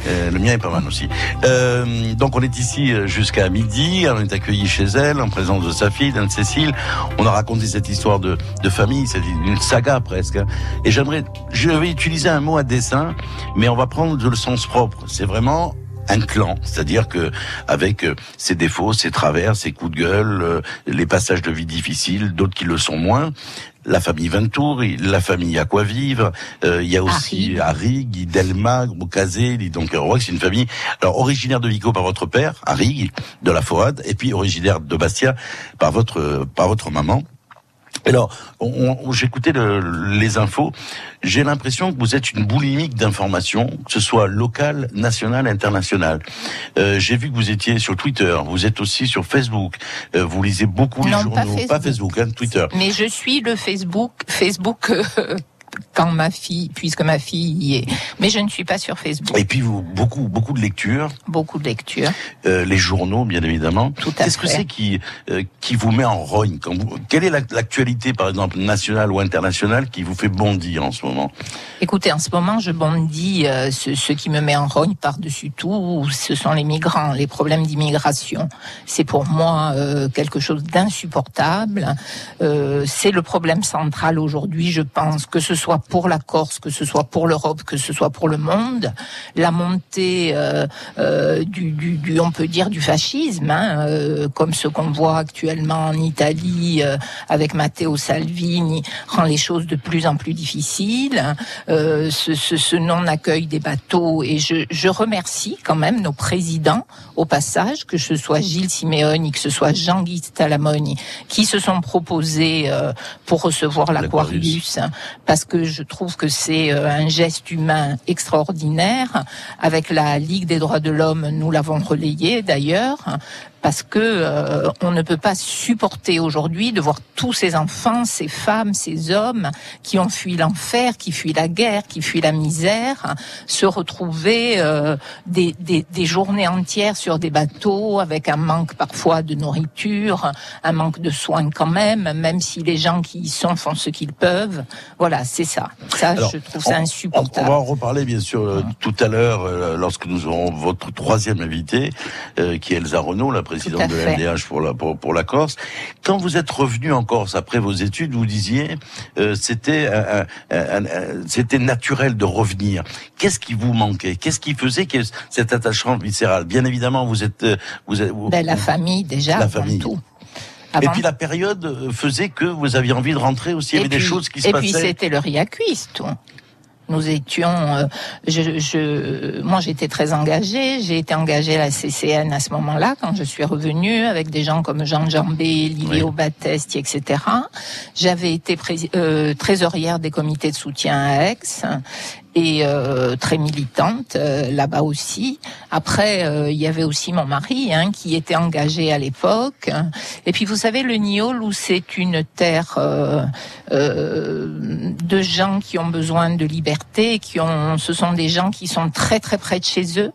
Euh, le mien est pas mal aussi. Euh, donc on est ici euh, jusqu'à midi, on est accueilli chez elle en présence de sa fille, d'Anne-Cécile. On a raconté cette histoire de, de famille, c'est une saga presque. hein. Et j'aimerais, je vais utiliser un mot à dessin, mais on va prendre le sens propre. C'est vraiment un clan, c'est-à-dire que avec euh, ses défauts, ses travers, ses coups de gueule, euh, les passages de vie difficiles, d'autres qui le sont moins. La famille Ventouri, la famille Aquavive, euh, il y a aussi Arrigue, Delma, Bocazé, donc c'est une famille alors originaire de Vico par votre père, Arrigue, de la Forade, et puis originaire de Bastia par votre par votre maman. Alors, j'écoutais le- les infos. J'ai l'impression que vous êtes une boulimique d'informations, que ce soit locale, nationale, internationale. Euh, J'ai vu que vous étiez sur Twitter, vous êtes aussi sur Facebook. Euh, vous lisez beaucoup les Non, pas journaux, Facebook. Facebook, hein, Twitter. Mais je suis le Facebook, Facebook euh, quand ma fille, puisque ma fille y est. Mais je ne suis pas sur Facebook. Et puis vous, beaucoup, beaucoup de lectures, Beaucoup de lectures. euh, les journaux, bien évidemment. à Qu'est-ce que c'est qui, euh, qui vous met en rogne quand vous, Quelle est la- l'actualité, par exemple, nationale ou internationale, qui vous fait bondir en ce moment? Écoutez, en ce moment, je bondis. euh, ce, ce qui me met en rogne par-dessus tout, ce sont les migrants, les problèmes d'immigration. C'est pour moi quelque chose d'insupportable. C'est le problème central aujourd'hui, je pense, que ce soit pour la Corse, que ce soit pour l'Europe, que ce soit pour le monde. La montée euh, euh, du, du, du- on peut dire, du fascisme, hein, euh, comme ce qu'on voit actuellement en Italie euh, avec Matteo Salvini, rend les choses de plus en plus difficiles. Euh, ce, ce, ce non-accueil des bateaux, et je, je remercie quand même nos présidents au passage, que ce soit Gilles Simeoni, que ce soit Jean-Guy Talamoni, qui se sont proposés euh, pour recevoir l'Aquarius, hein, parce que je trouve que c'est euh, un geste humain extraordinaire. Avec la Ligue des droits de l'homme, nous l'avons relayé d'ailleurs, parce que euh, on ne peut pas supporter aujourd'hui de voir tous ces enfants, ces femmes, ces hommes qui ont fui l'enfer, qui fuient la guerre, qui fuient la misère, se retrouver euh, des, des, des journées entières sur des bateaux avec un manque parfois de nourriture, un manque de soins quand même, même si les gens qui y sont font ce qu'ils peuvent. Voilà, c'est ça. Ça, Alors, je trouve ça insupportable. On va en reparler bien sûr euh, tout à l'heure euh, lorsque nous aurons votre troisième invité, euh, qui est Elsa Renault, la présidente de l'LDH pour la pour, pour la Corse. Quand vous êtes revenu en Corse après vos études, vous disiez euh, c'était un- un- un- c'était naturel de revenir. Qu'est-ce qui vous manquait? Qu'est-ce qui faisait que cet attachement viscéral? Bien évidemment, vous êtes euh, vous êtes vous- Ben, la famille déjà, la famille. tout. Et puis la période euh, faisait que vous aviez envie de rentrer aussi. Il y Et avait des choses qui se Et passaient. puis c'était le tout. Nous étions, euh, je, je, moi j'étais très engagée. J'ai été engagée à la CCN à ce moment-là quand je suis revenue avec des gens comme Jean Jambé, Liléo Battesti, etc. J'avais été pré- euh, trésorière des comités de soutien à Aix et euh, très militante euh, là-bas aussi. Après, euh, il y avait aussi mon mari hein, qui était engagé à l'époque. Et puis vous savez, le Niol, où c'est une terre euh, euh, de gens qui ont besoin de liberté, qui ont, ce sont des gens qui sont très très près de chez eux.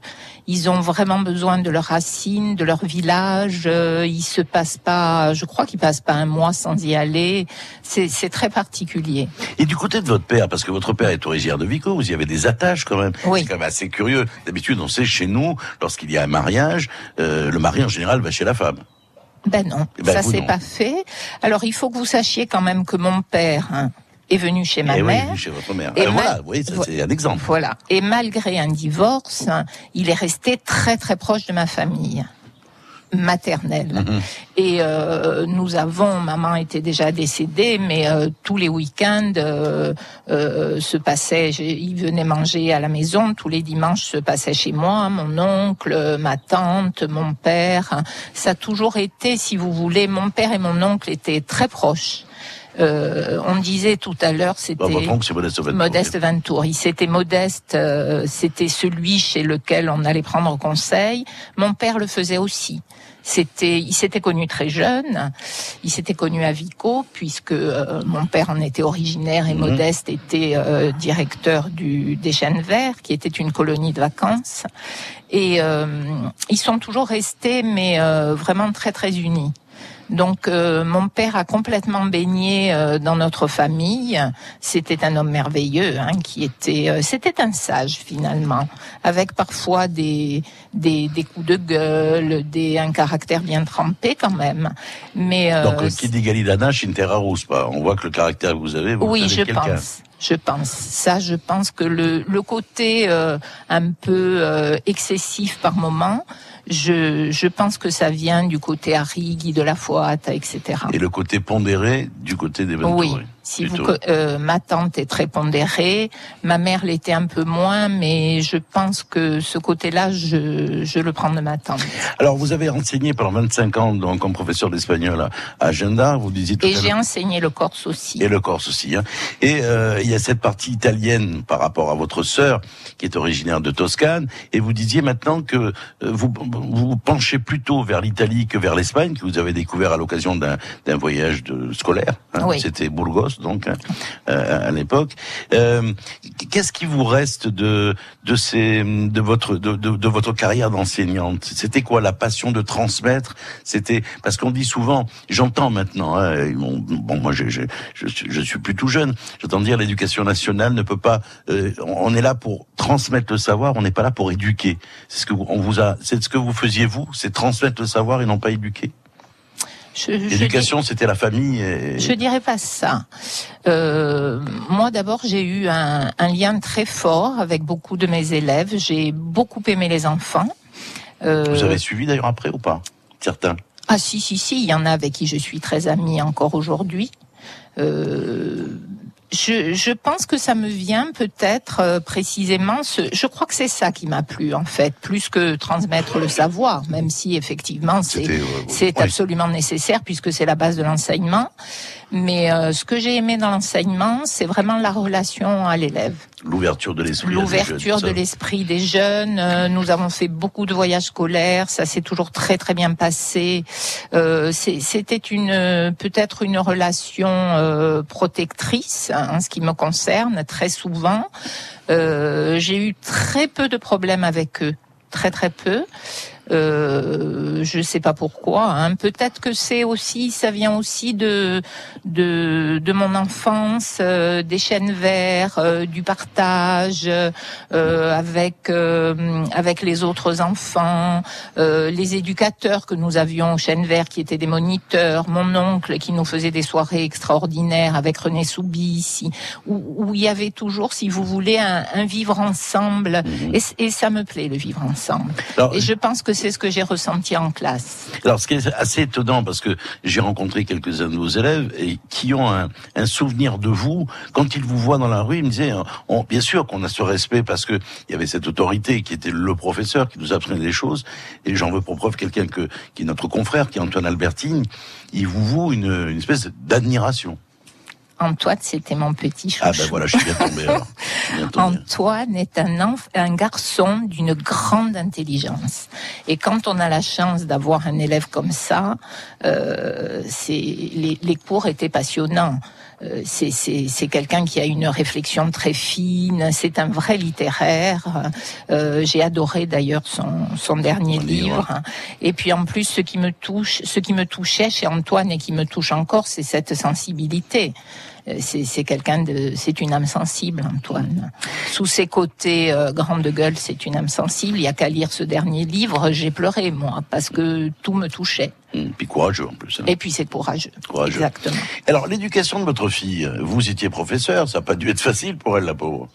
Ils ont vraiment besoin de leurs racines, de leur village. Euh, ils se passent pas, je crois qu'ils passent pas un mois sans y aller. C'est c'est très particulier. Et du côté de votre père, parce que votre père est originaire de Vico, vous y avez des attaches quand même. Oui. C'est quand même assez curieux. D'habitude, on sait chez nous, lorsqu'il y a un mariage, euh, le mari en général va chez la femme. Ben non, ben, ça non. pas fait. Alors il faut que vous sachiez quand même que mon père hein, est venu chez ma Eh oui, mère. chez votre mère. Et mal- voilà, oui, c'est un exemple. Voilà. Et malgré un divorce, il est resté très très proche de ma famille maternelle. Mhm. Et euh, nous avons, maman était déjà décédée, mais euh, tous les week-ends euh, euh, se passaient, j'ai- il venait manger à la maison, tous les dimanches se passait chez moi, mon oncle, ma tante, mon père. Ça a toujours été, si vous voulez, mon père et mon oncle étaient très proches. Euh, on disait tout à l'heure, c'était Bah, c'est Modeste Ventour. Il s'était modeste, euh, c'était celui chez lequel on allait prendre conseil. Mon père le faisait aussi. C'était, il s'était connu très jeune. Il s'était connu à Vico puisque euh, mon père en était originaire et Mhm. Modeste était euh, directeur du des Chênes Verts, qui était une colonie de vacances. Et euh, ils sont toujours restés, mais euh, vraiment très très unis. Donc euh, mon père a complètement baigné euh, dans notre famille. C'était un homme merveilleux, hein, qui était, euh, c'était un sage finalement, avec parfois des, des des coups de gueule, des un caractère bien trempé quand même. Mais euh, Donc, qui dit Galidana, Shinterarus, pas. On voit que le caractère que vous avez, vous oui, avez je pense. Je pense. Ça, je pense que le, le côté euh, un peu euh, excessif par moment, je, je pense que ça vient du côté Harry, Guy de la Foite, etc. Et le côté pondéré du côté des Ventour. Oui. Si vous, euh, ma tante est très pondérée, ma mère l'était un peu moins, mais je pense que ce côté-là, je, je le prends de ma tante. Alors, vous avez enseigné pendant 25 ans donc, comme professeur d'espagnol à, Agenda, vous disiez tout Et j'ai enseigné le Corse aussi. Et le Corse aussi. Hein. Et euh, il y a cette partie italienne par rapport à votre sœur, qui est originaire de Toscane. Et vous disiez maintenant que euh, vous vous penchez plutôt vers l'Italie que vers l'Espagne, que vous avez découvert à l'occasion d'un d'un voyage de, scolaire. hein. Oui. C'était Burgos, donc, hein, euh, à l'époque. Euh, Qu'est-ce qui vous reste de de ces de votre de, de, de votre carrière d'enseignante? C'était quoi la passion de transmettre? C'était parce qu'on dit souvent, j'entends maintenant. Hein, bon, moi, je, suis- je suis plus tout jeune. J'entends dire l'éducation nationale ne peut pas. euh, on est là pour transmettre le savoir. On n'est pas là pour éduquer. C'est ce que vous, on vous a. C'est ce que vous faisiez vous. C'est transmettre le savoir et non pas éduquer? L'éducation, c'était la famille. Et... Je dirais pas ça. Euh, moi, d'abord, j'ai eu un, un lien très fort avec beaucoup de mes élèves. J'ai beaucoup aimé les enfants. Euh, Vous avez suivi d'ailleurs après ou pas? Certains. Ah si, si, si, il y en a avec qui je suis très amie encore aujourd'hui. Euh, je, je pense que ça me vient peut-être euh, précisément. Ce, je crois que c'est ça qui m'a plu en fait, plus que transmettre le savoir, même si effectivement c'est absolument nécessaire puisque c'est la base de l'enseignement. Mais euh, ce que j'ai aimé dans l'enseignement, c'est vraiment la relation à l'élève. L'ouverture de l'esprit. L'ouverture jeunes, de l'esprit des jeunes. Euh, nous avons fait beaucoup de voyages scolaires. Ça s'est toujours très très bien passé. Euh, C'était une peut-être une relation euh, protectrice hein, en ce qui me concerne très souvent. Euh, J'ai eu très peu de problèmes avec eux, très très peu. Euh, je sais pas pourquoi. Hein. Peut-être que c'est aussi, ça vient aussi de de, de mon enfance, euh, des chaînes verts, euh, du partage euh, avec euh, avec les autres enfants, euh, les éducateurs que nous avions aux chaînes verts qui étaient des moniteurs, mon oncle qui nous faisait des soirées extraordinaires avec René Soubis, où, où il y avait toujours, si vous voulez, un, un vivre ensemble. Et, c- et ça me plaît le vivre ensemble. Alors, et je pense que c'est ce que j'ai ressenti en classe. Alors, ce qui est assez étonnant, parce que j'ai rencontré quelques-uns de vos élèves et qui ont un, un souvenir de vous, quand ils vous voient dans la rue, ils me disaient, on, bien sûr qu'on a ce respect parce que il y avait cette autorité qui était le professeur qui nous apprenait des choses. Et j'en veux pour preuve quelqu'un que, qui est notre confrère, qui est Antoine Albertine. Il vous voue une, une espèce d'admiration. Antoine, c'était mon petit chouchou. Ah ben voilà, je suis bien tombé alors. Antoine est un, enf- un garçon d'une grande intelligence. Et quand on a la chance d'avoir un élève comme ça, euh, c'est les, les cours étaient passionnants. Euh, c'est c'est- c'est quelqu'un qui a une réflexion très fine. C'est un vrai littéraire. Euh, J'ai adoré d'ailleurs son, son dernier livre. Et puis en plus, ce qui me touche, ce qui me touchait chez Antoine et qui me touche encore, c'est cette sensibilité. Euh, C'est quelqu'un de, c'est une âme sensible, Antoine. Sous ses côtés euh, grande gueule, c'est une âme sensible. Il y a qu'à lire ce dernier livre, j'ai pleuré moi parce que tout me touchait. Hum, Puis courageux en plus. hein. Et puis c'est courageux. Courageux. Exactement. Alors, l'éducation de votre fille, vous étiez professeur, ça n'a pas dû être facile pour elle, la pauvre.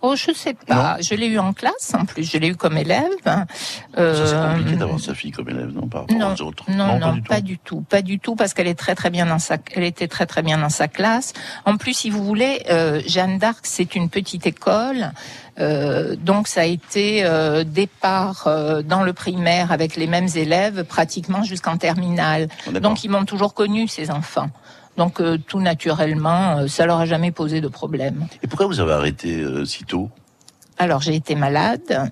Oh, je sais pas. Je l'ai eu en classe, en plus. Je l'ai eu comme élève. Ça, c'est Euh, compliqué d'avoir sa fille comme élève, non, par rapport non, aux autres. non, non, pas du tout. pas du tout, pas du tout, parce qu'elle est très très bien dans sa, elle était très très bien dans sa classe. En plus, si vous voulez, euh, Jeanne d'Arc, c'est une petite école, euh, donc ça a été euh, départ euh, dans le primaire avec les mêmes élèves pratiquement jusqu'en terminale. D'accord. Donc ils m'ont toujours connu ces enfants. Donc euh, tout naturellement, euh, ça leur a jamais posé de problème. Et pourquoi vous avez arrêté euh, si tôt? Alors j'ai été malade.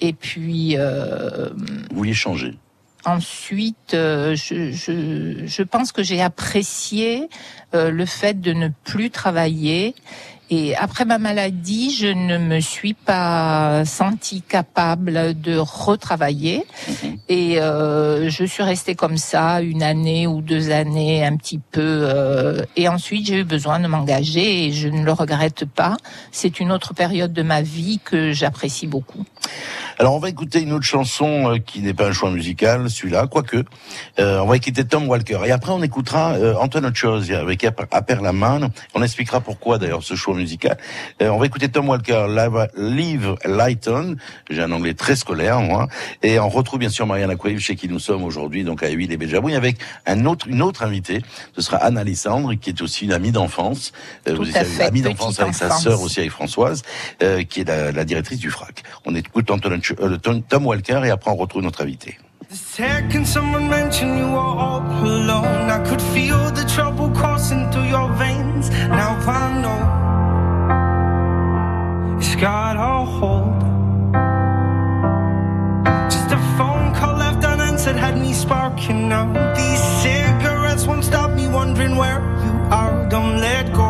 Et puis euh, Vous vouliez changer? Ensuite, je, je, je pense que j'ai apprécié le fait de ne plus travailler. Et après ma maladie, je ne me suis pas sentie capable de retravailler. Et euh, je suis restée comme ça une année ou deux années, un petit peu. euh, et ensuite, j'ai eu besoin de m'engager et je ne le regrette pas. C'est une autre période de ma vie que j'apprécie beaucoup. Alors, on va écouter une autre chanson euh, qui n'est pas un choix musical, celui-là, quoique. Euh, on va écouter Tom Walker. Et après, on écoutera euh, Antoine Ochoz avec Aper la main. On expliquera pourquoi, d'ailleurs, ce choix musical. Euh, on va écouter Tom Walker, Live, Lighton. J'ai un anglais très scolaire, moi. Et on retrouve, bien sûr, Marianne Aquaïv, chez qui nous sommes aujourd'hui, donc à Huile et Béjabouille, avec un autre, une autre invitée. Ce sera Anne Alessandre, qui est aussi une amie d'enfance. Euh, vous étiez amie d'enfance avec sa sœur aussi, avec Françoise, euh, qui est la, la directrice du FRAC. On écoute Euh, Tom, Walker et après on retrouve notre invité. Second someone mentioned you were all alone. I could feel the trouble coursing through your veins. Now I know it's got a hold. Just a phone call left unanswered had me sparking now. These cigarettes won't stop me wondering where you are. Don't let go.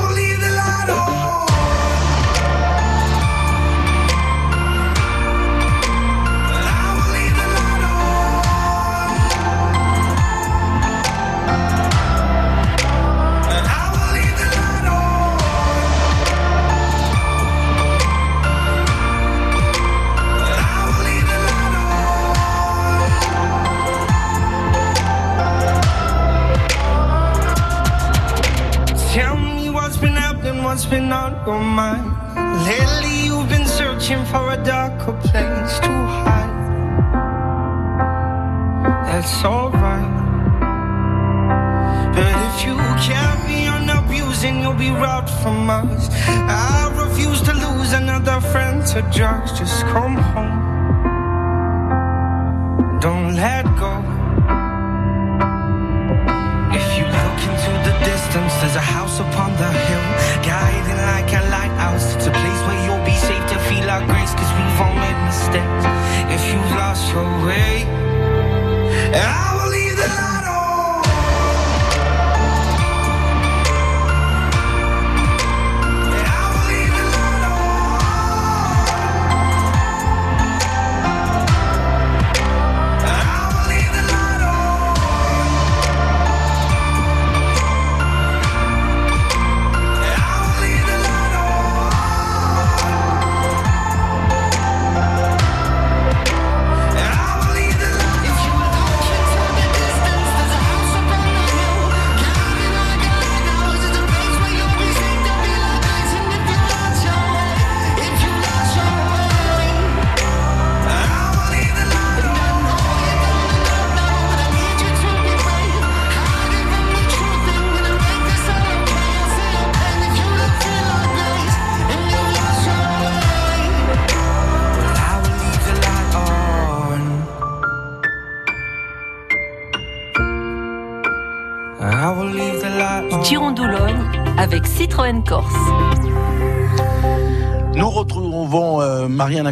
on mind. Lately, you've been searching for a darker place to hide. That's alright. But if you carry on abusing, you'll be robbed from us. I refuse to lose another friend to drugs. Just come home. Don't let go. If you look into the distance, there's a house upon the hill, like a lighthouse. It's a place where you'll be safe to feel our grace, cause we've all made mistakes. If you've lost your way, I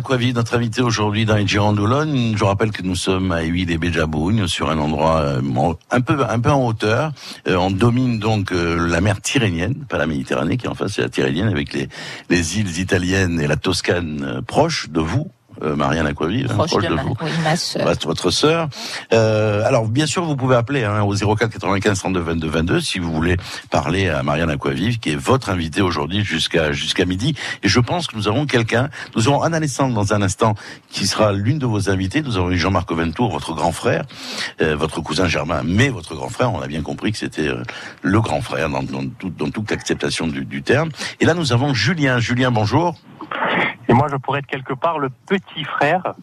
Aquavi, notre invitée aujourd'hui dans les Girons d'Oulogne. Je rappelle que nous sommes à Huile et Béjabougne, sur un endroit euh, un peu un peu en hauteur. Euh, on domine donc euh, la mer Tyrrhénienne, pas la Méditerranée qui est en face, c'est la Tyrrhénienne avec les, les îles italiennes et la Toscane proches de vous. Euh, Marianne Aquavi, hein, Proche, de, de ma, vous. oui, ma sœur. Votre, sœur. Euh, alors, bien sûr, vous pouvez appeler hein, au 04 95 32 22 22 si vous voulez parler à Marianne Aquavive, qui est votre invitée aujourd'hui jusqu'à jusqu'à midi. Et je pense que nous aurons quelqu'un. Nous aurons Anna Alessandre dans un instant, qui sera l'une de vos invitées. Nous aurons eu Jean-Marc Ventour, votre grand frère, euh, votre cousin Germain, mais votre grand frère. On a bien compris que c'était euh, le grand frère dans, dans, tout- dans toute l'acceptation du, du terme. Et là, nous avons Julien. Julien, bonjour. Et moi, je pourrais être quelque part le petit frère,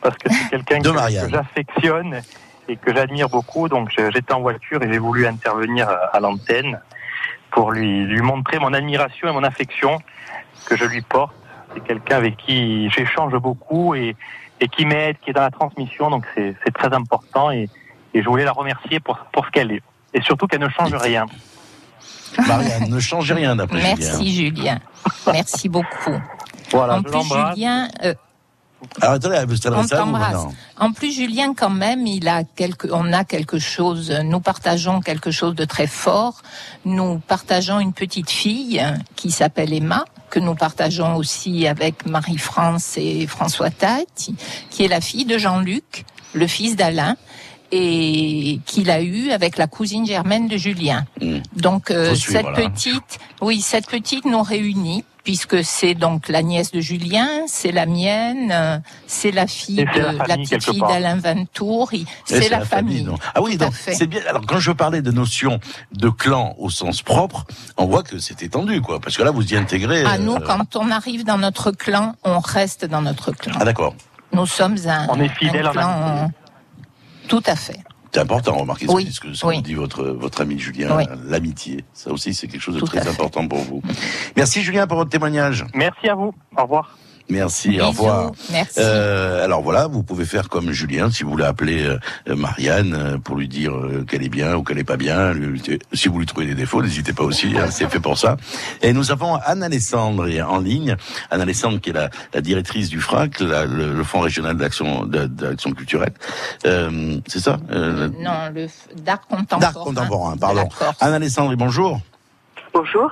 parce que c'est quelqu'un que, j'affectionne et que j'admire beaucoup. Donc, j'étais en voiture et j'ai voulu intervenir à, l'antenne pour lui, lui montrer mon admiration et mon affection que je lui porte. C'est quelqu'un avec qui j'échange beaucoup et, et qui m'aide, qui est dans la transmission. Donc, c'est très important et, et je voulais la remercier pour, pour ce qu'elle est. Et surtout qu'elle ne change rien. Marianne, ne changez rien d'après Julien. Merci Julien. Merci beaucoup. Voilà, en je plus. Julien, euh, Alors, attendez, elle veut on t'embrasse. En plus Julien quand même, il a quelque, on a quelque chose, nous partageons quelque chose de très fort. Nous partageons une petite fille qui s'appelle Emma, que nous partageons aussi avec Marie-France et François Tate, qui est la fille de Jean-Luc, le fils d'Alain et qu'il a eu avec la cousine germaine de Julien. Donc euh, suivre, cette hein. petite, oui, cette petite nous réunit puisque c'est donc la nièce de Julien, c'est la mienne, c'est la fille de la petite fille d'Alain Ventour, c'est la, famille. Ah oui, c'est bien. Alors quand je parlais de notion de clan au sens propre, on voit que c'est étendu, quoi. Parce que là, vous y intégrez. À nous, euh, quand on arrive dans notre clan, on reste dans notre clan. Ah d'accord. Nous sommes un, On est fidèle un en clan. Tout à fait. C'est important, remarquez ce Oui, que- ce que, ce que oui. dit votre votre ami Julien, Oui. l'amitié. Ça aussi, c'est quelque chose de Tout très important pour vous. Merci Julien pour votre témoignage. Merci à vous. Au revoir. Merci, Bisous. au revoir. Merci. Euh, alors voilà, vous pouvez faire comme Julien, si vous voulez appeler euh, Marianne euh, pour lui dire euh, qu'elle est bien ou qu'elle est pas bien. si vous lui trouvez des défauts, n'hésitez pas aussi, hein, c'est fait pour ça. Et nous avons Anne Alessandre est en ligne. Anne Alessandre qui est la, la directrice du FRAC, la- le, le Fonds régional d'action d'action culturelle. Euh, c'est ça euh, Non, le d'art contemporain. D'art contemporain, pardon. de la Corse. Anne Alessandre, bonjour. Bonjour.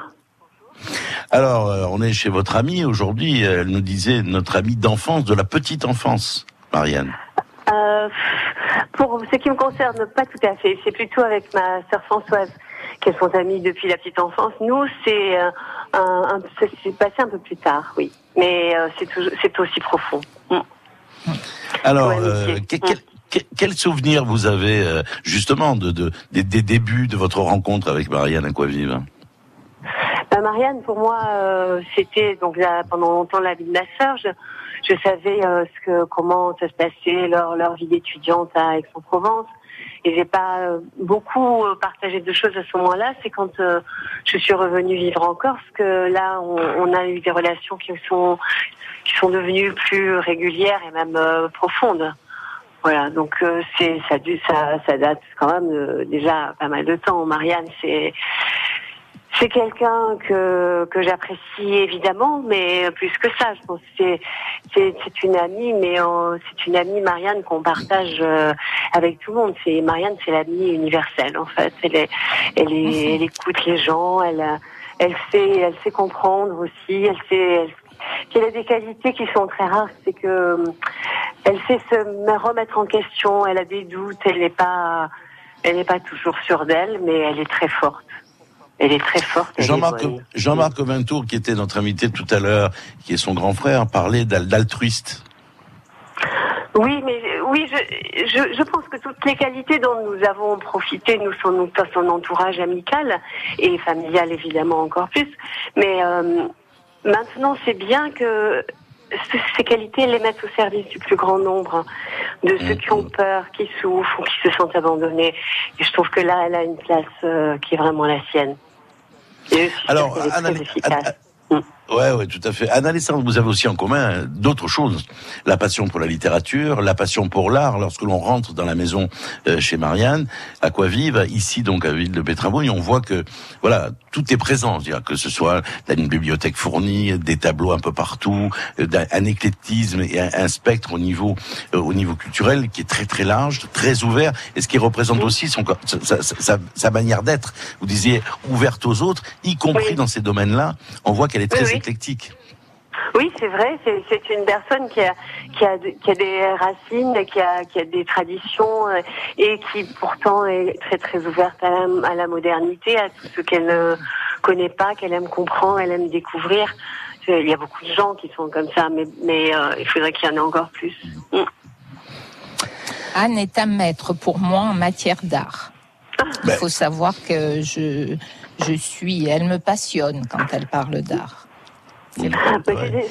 Alors, euh, on est chez votre amie aujourd'hui. Elle nous disait notre amie d'enfance, de la petite enfance, Marianne. Euh, pour ce qui me concerne, pas tout à fait. C'est plutôt avec ma sœur Françoise, qu'elles sont amies depuis la petite enfance. Nous, c'est euh, un, un- ça s'est passé un peu plus tard, oui. Mais euh, c'est toujours- c'est aussi profond. Mm. Alors, Ouais, euh, métier. que- quel, quel- souvenir vous avez justement de, de- des, des débuts de votre rencontre avec Marianne Aquavive Bah, Marianne, pour moi, euh, c'était donc là, pendant longtemps la vie de ma sœur. Je, savais euh, ce que, comment ça se passait leur leur vie d'étudiante à Aix-en-Provence. Et j'ai pas euh, beaucoup euh, partagé de choses à ce moment-là. C'est quand euh, je suis revenue vivre en Corse que là, on, a eu des relations qui sont qui sont devenues plus régulières et même euh, profondes. Voilà, donc euh, c'est ça, date quand même euh, déjà pas mal de temps. Marianne, c'est c'est quelqu'un que que j'apprécie évidemment, mais plus que ça, je pense que c'est c'est c'est une amie, mais euh, c'est une amie Marianne qu'on partage euh, avec tout le monde. C'est Marianne, c'est l'amie universelle en fait. Elle est elle est elle écoute les gens, elle elle sait elle sait comprendre aussi, elle sait elle, puis elle a des qualités qui sont très rares, c'est que euh, elle sait se me remettre en question, elle a des doutes, elle n'est pas elle n'est pas toujours sûre d'elle, mais elle est très forte. Elle est très forte. Jean-Marc. Jean-Marc Ventour, qui était notre invité tout à l'heure, qui est son grand frère, parlait d'al- d'altruiste. Oui, mais oui, je, je, je pense que toutes les qualités dont nous avons profité, nous son, nous, son entourage amical et familial évidemment encore plus, mais euh, maintenant c'est bien que ces qualités les mettent au service du plus grand nombre de ceux qui ont peur, qui souffrent ou qui se sentent abandonnés. Et je trouve que là, elle a une place euh, qui est vraiment la sienne. Et je suis Alors, Anna- efficace. Ouais, ouais, tout à fait. Anne-Alessandre, vous avez aussi en commun d'autres choses. La passion pour la littérature, la passion pour l'art. Lorsque l'on rentre dans la maison euh, chez Marianne, à quoi vive, ici donc à Ville de Pétramouille, on voit que voilà, tout est présent. Que ce soit une bibliothèque fournie, des tableaux un peu partout, euh, un éclectisme et un, un spectre au niveau euh, au niveau culturel qui est très très large, très ouvert, et ce qui représente aussi son sa, sa- sa- manière d'être. Vous disiez ouverte aux autres, y compris dans ces domaines-là. On voit qu'elle est très Oui, oui. éclectique. Oui, c'est vrai. C'est une personne qui a, qui a, qui a des racines, qui a, qui a des traditions euh, et qui pourtant est très très ouverte à la, à la modernité, à tout ce qu'elle ne connaît pas, qu'elle aime comprendre, elle aime découvrir. C'est- Il y a beaucoup de gens qui sont comme ça, mais, mais euh, il faudrait qu'il y en ait encore plus. Mm. Anne est un maître pour moi en matière d'art. Il faut savoir que je, je suis, elle me passionne quand elle parle d'art. C'est-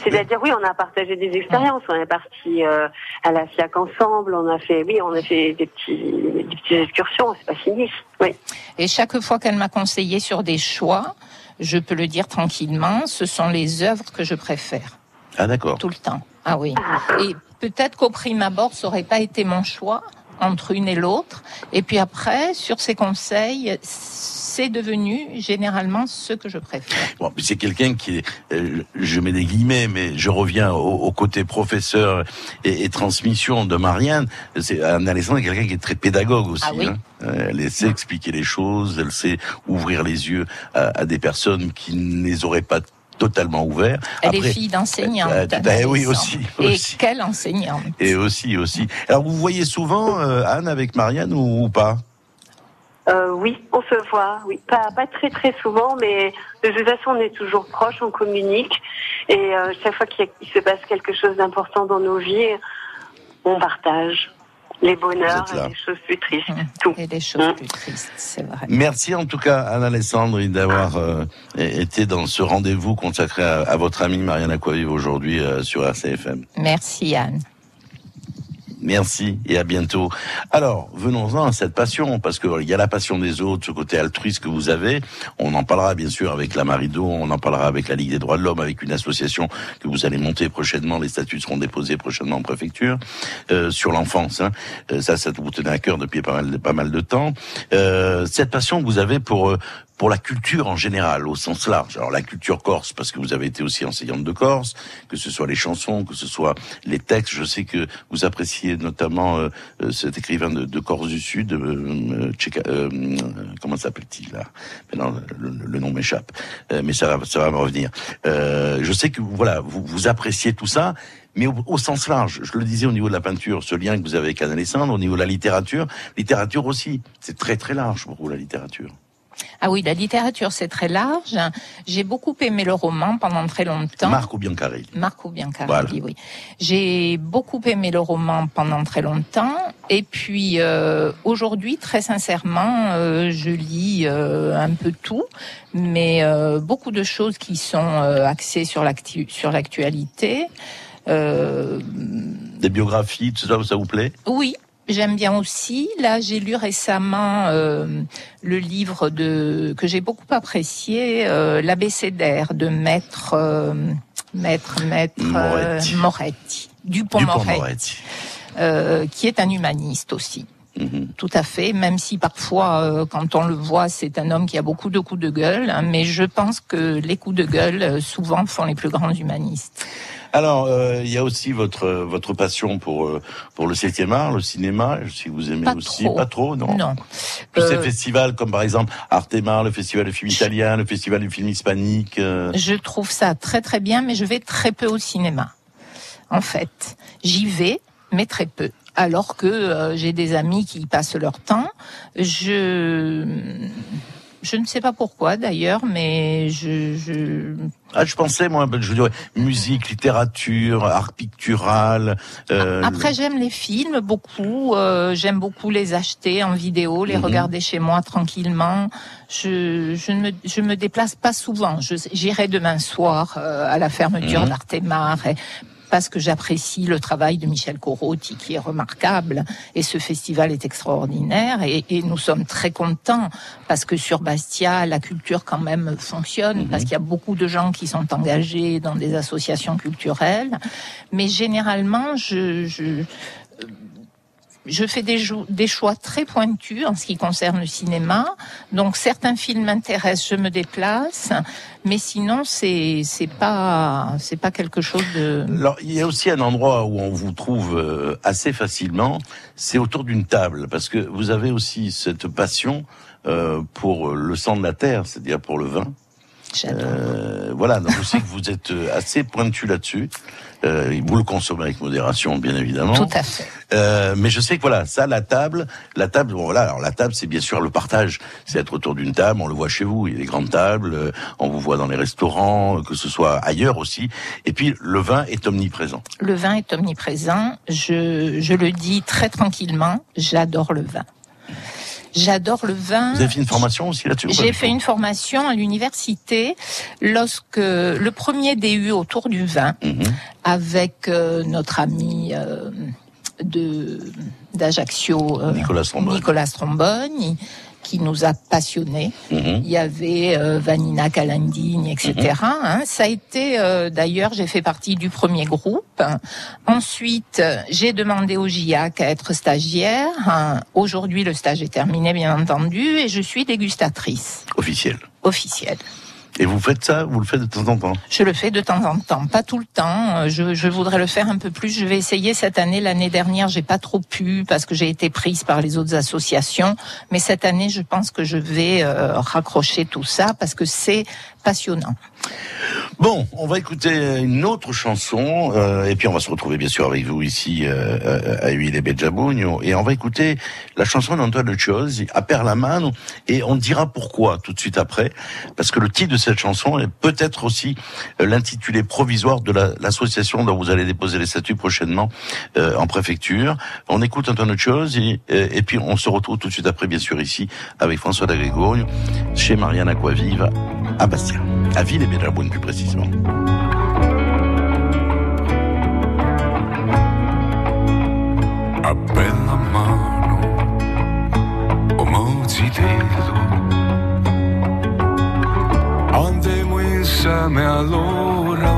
C'est-à-dire, oui, on a partagé des expériences. On est parti euh, à la FIAC ensemble. On a fait, oui, on a fait des petits, des petites excursions. C'est pas fini. Oui. Et chaque fois qu'elle m'a conseillé sur des choix, je peux le dire tranquillement, ce sont les œuvres que je préfère. Ah d'accord. Tout le temps. Ah oui. Et peut-être qu'au prime abord, ça aurait pas été mon choix entre une et l'autre. Et puis après, sur ses conseils, c'est devenu généralement ce que je préfère. Bon, c'est quelqu'un qui est, euh, je mets des guillemets, mais je reviens au, au côté professeur et, et transmission de Marianne. C'est Anne Alessandre est quelqu'un qui est très pédagogue aussi. Ah oui. hein. Euh, Elle sait expliquer les choses, elle sait ouvrir les yeux à, à des personnes qui ne les auraient pas totalement ouverts. Elle Après- est fille d'enseignante. Euh, tout à- oui, Alessandre. aussi, Et aussi. quelle enseignante Et aussi, aussi. Alors, vous voyez souvent euh, Anne avec Marianne ou, ou pas? Euh, oui, on se voit, oui, pas, pas très très souvent, mais de toute façon on est toujours proches, on communique, et euh, chaque fois qu'il se passe quelque chose d'important dans nos vies, on partage les bonheurs et les choses plus tristes, tout. Et les choses plus tristes, c'est vrai. Merci en tout cas, Anne-Alessandre, d'avoir euh, été dans ce rendez-vous consacré à, à votre amie Marianne Aquavive aujourd'hui euh, sur RCFM. Merci Anne. Merci et à bientôt. Alors, venons-en à cette passion, parce qu'il y a la passion des autres, ce côté altruiste que vous avez. On en parlera bien sûr avec la Marido, on en parlera avec la Ligue des droits de l'homme, avec une association que vous allez monter prochainement. Les statuts seront déposés prochainement en préfecture euh, sur l'enfance. Hein. Euh, ça, ça vous tenait à cœur depuis pas mal, de temps. Euh, cette passion que vous avez pour euh, pour la culture en général, au sens large. Alors la culture corse, parce que vous avez été aussi enseignante de Corse, que ce soit les chansons, que ce soit les textes. Je sais que vous appréciez notamment euh, euh, cet écrivain de, Corse du Sud, euh, euh, Tcheka- euh, comment s'appelle-t-il là? Maintenant, le, le- nom m'échappe, Euh, mais ça va, ça va me revenir. Euh, je sais que voilà, vous, vous appréciez tout ça. Mais au, au sens large, je le disais au niveau de la peinture, ce lien que vous avez avec Anne-Alessandre, au niveau de la littérature, littérature aussi, c'est très très large pour vous la littérature. Ah oui, la littérature, c'est très large. J'ai beaucoup aimé le roman pendant très longtemps. Marco Biancarelli. Marco Biancarelli, Voilà. oui. J'ai beaucoup aimé le roman pendant très longtemps. Et puis euh, aujourd'hui, très sincèrement, euh, je lis euh, un peu tout, mais euh, beaucoup de choses qui sont euh, axées sur l'actu- sur l'actualité. Euh, Des biographies, tout ça, ça vous plaît? Oui, j'aime bien aussi. Là, j'ai lu récemment euh, le livre de que j'ai beaucoup apprécié, euh, l'abécédaire de maître euh, maître maître euh, Moretti. Moretti, Dupont, Dupont-Moretti. Moretti, euh, qui est un humaniste aussi. Mhm. Tout à fait, même si parfois, euh, quand on le voit, c'est un homme qui a beaucoup de coups de gueule, hein, mais je pense que les coups de gueule, euh, souvent, font les plus grands humanistes. Alors, euh, il y a aussi votre votre passion pour euh, pour le septième art, le cinéma. Je que vous aimez Pas aussi. trop. Pas trop, non? Non. Tous ces Euh, festivals comme par exemple Artemar, le festival de film italien, le festival du film hispanique. euh, Je trouve ça très très bien, mais je vais très peu au cinéma. En fait, j'y vais, mais très peu. Alors que euh, j'ai des amis qui y passent leur temps. Je je ne sais pas pourquoi d'ailleurs, mais je, je Ah, je pensais moi, je dirais musique, littérature, art pictural. euh, Après, j'aime les films beaucoup. euh, j'aime beaucoup les acheter en vidéo, les Mhm. regarder chez moi tranquillement. Je, je ne me, je me déplace pas souvent. Je- J'irai demain soir euh, à la fermeture Mhm. d'Artemar. Parce que j'apprécie le travail de Michel Corotti qui est remarquable et ce festival est extraordinaire et, et nous sommes très contents parce que sur Bastia la culture quand même fonctionne parce qu'il y a beaucoup de gens qui sont engagés dans des associations culturelles. Mais généralement je, je je fais des, des choix très pointus en ce qui concerne le cinéma. Donc certains films m'intéressent, je me déplace, mais sinon c'est c'est pas c'est pas quelque chose de Alors, il y a aussi un endroit où on vous trouve euh, assez facilement, c'est autour d'une table, parce que vous avez aussi cette passion euh, pour le sang de la terre, c'est-à-dire pour le vin. Euh, voilà, donc je sais que vous êtes euh, assez pointu là-dessus. Euh, vous le consommez avec modération, bien évidemment. Tout à fait. Euh, mais je sais que voilà, ça, la table, la table, bon, voilà, alors la table, c'est bien sûr le partage, c'est être autour d'une table. On le voit chez vous, il y a des grandes tables, on vous voit dans les restaurants, que ce soit ailleurs aussi. Et puis le vin est omniprésent. Le vin est omniprésent. Je, je le dis très tranquillement, j'adore le vin. J'adore le vin. Vous avez fait une formation aussi là-dessus J'ai fait une formation à l'université lorsque le premier DU autour du vin Mhm. avec euh, notre ami euh, de d'Ajaccio euh, Nicolas. Nicolas Strombone, qui nous a passionnés. Mhm. Il y avait euh, Vanina Calandine, etc. hein. Ça a été, euh, d'ailleurs, j'ai fait partie du premier groupe. Ensuite, j'ai demandé au GIAC à être stagiaire. Aujourd'hui, le stage est terminé, bien entendu, et je suis dégustatrice Officiel. officielle. Et vous faites ça, vous le faites de temps en temps Je le fais de temps en temps, pas tout le temps. Euh, Je, je voudrais le faire un peu plus. Je vais essayer cette année. L'année dernière, j'ai pas trop pu parce que j'ai été prise par les autres associations. Mais cette année, je pense que je vais euh, raccrocher tout ça parce que c'est passionnant. Bon, on va écouter une autre chanson, euh, et puis on va se retrouver bien sûr avec vous ici euh, à Huile et et on va écouter la chanson d'Antoine Chose, à Per la mano, et on dira pourquoi tout de suite après, parce que le titre de cette chanson est peut-être aussi euh, l'intitulé provisoire de la- l'association dont vous allez déposer les statuts prochainement euh, en préfecture. On écoute Antoine Chose, et, euh, et puis on se retrouve tout de suite après, bien sûr, ici, avec François D'Agregorio, chez Marianne Aquavive, à Bastia, à Ville et Bedjabugno plus précisément. mano, insieme allora,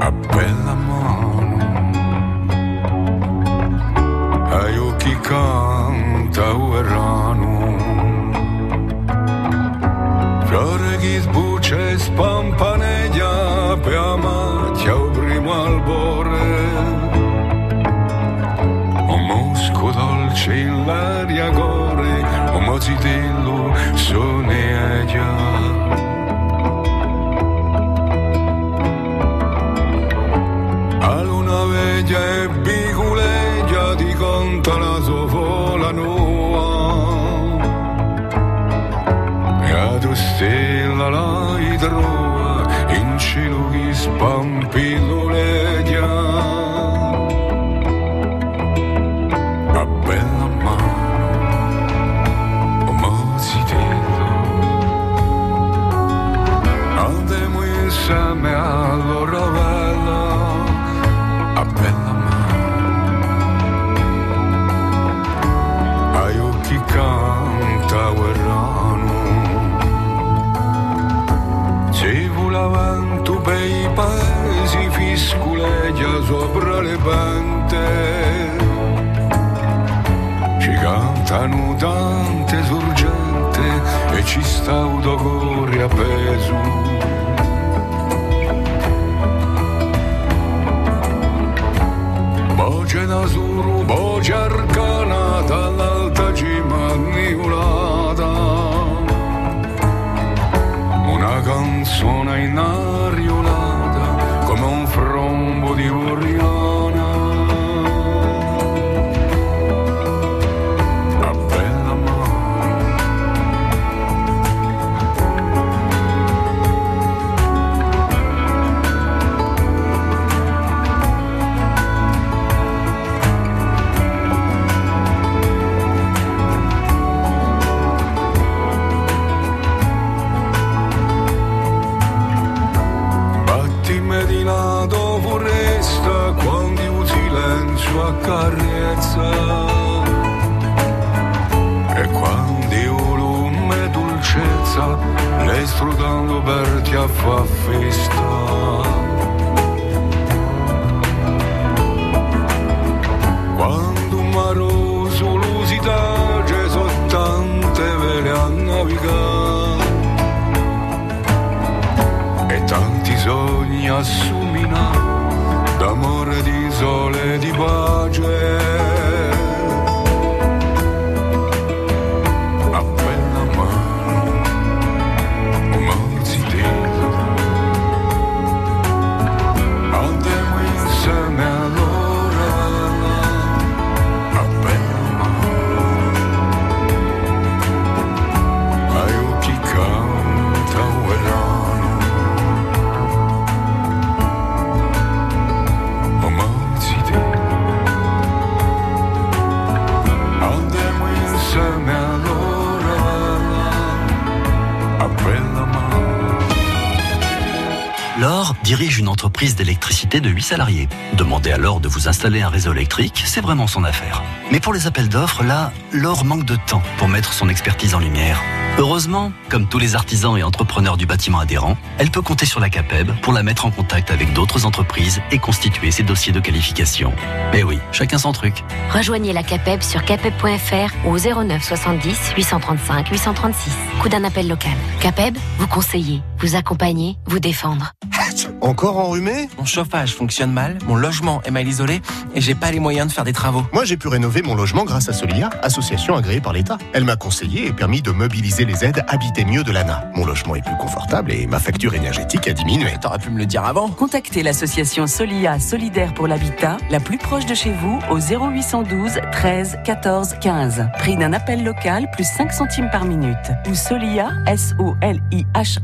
a bella mano, ai occhi canta uerano. Fiore che sbuccia e spampaneggia per amacchia o primo albore. Un mosco dolce in l'aria gore, un mozitello insieme all'ora bella, a bella mano, ai occhi canta guerrano. Se volavano per i paesi fisculeggia sopra le pente ci cantano tante sorgente e ci sta un cuore appeso. Luce suru, voce arcanata all'alta cima anniulata. Una canzone in salariés. Demandez Laure de vous installer un réseau électrique, c'est vraiment son affaire. Mais pour les appels d'offres, là, Laure manque de temps pour mettre son expertise en lumière. Heureusement, comme tous les artisans et entrepreneurs du bâtiment adhérent, elle peut compter sur la CAPEB pour la mettre en contact avec d'autres entreprises et constituer ses dossiers de qualification. Mais oui, chacun son truc. Rejoignez la CAPEB sur capeb.fr ou au 09 70 835 836. Coup d'un appel local. CAPEB, vous conseiller, vous accompagner, vous défendre. Encore enrhumé? Mon chauffage fonctionne mal, mon logement est mal isolé et j'ai pas les moyens de faire des travaux. Moi, j'ai pu rénover mon logement grâce à Solia, association agréée par l'État. Elle m'a conseillé et permis de mobiliser les aides Habiter mieux de l'ANA. Mon logement est plus confortable et ma facture énergétique a diminué. T'aurais pu me le dire avant. Contactez l'association Solia Solidaire pour l'Habitat, la plus proche de chez vous, au 0812 13 14 15. Prix d'un appel local, plus 5 centimes par minute. Ou solia, S-O-L-I-H-A.fr.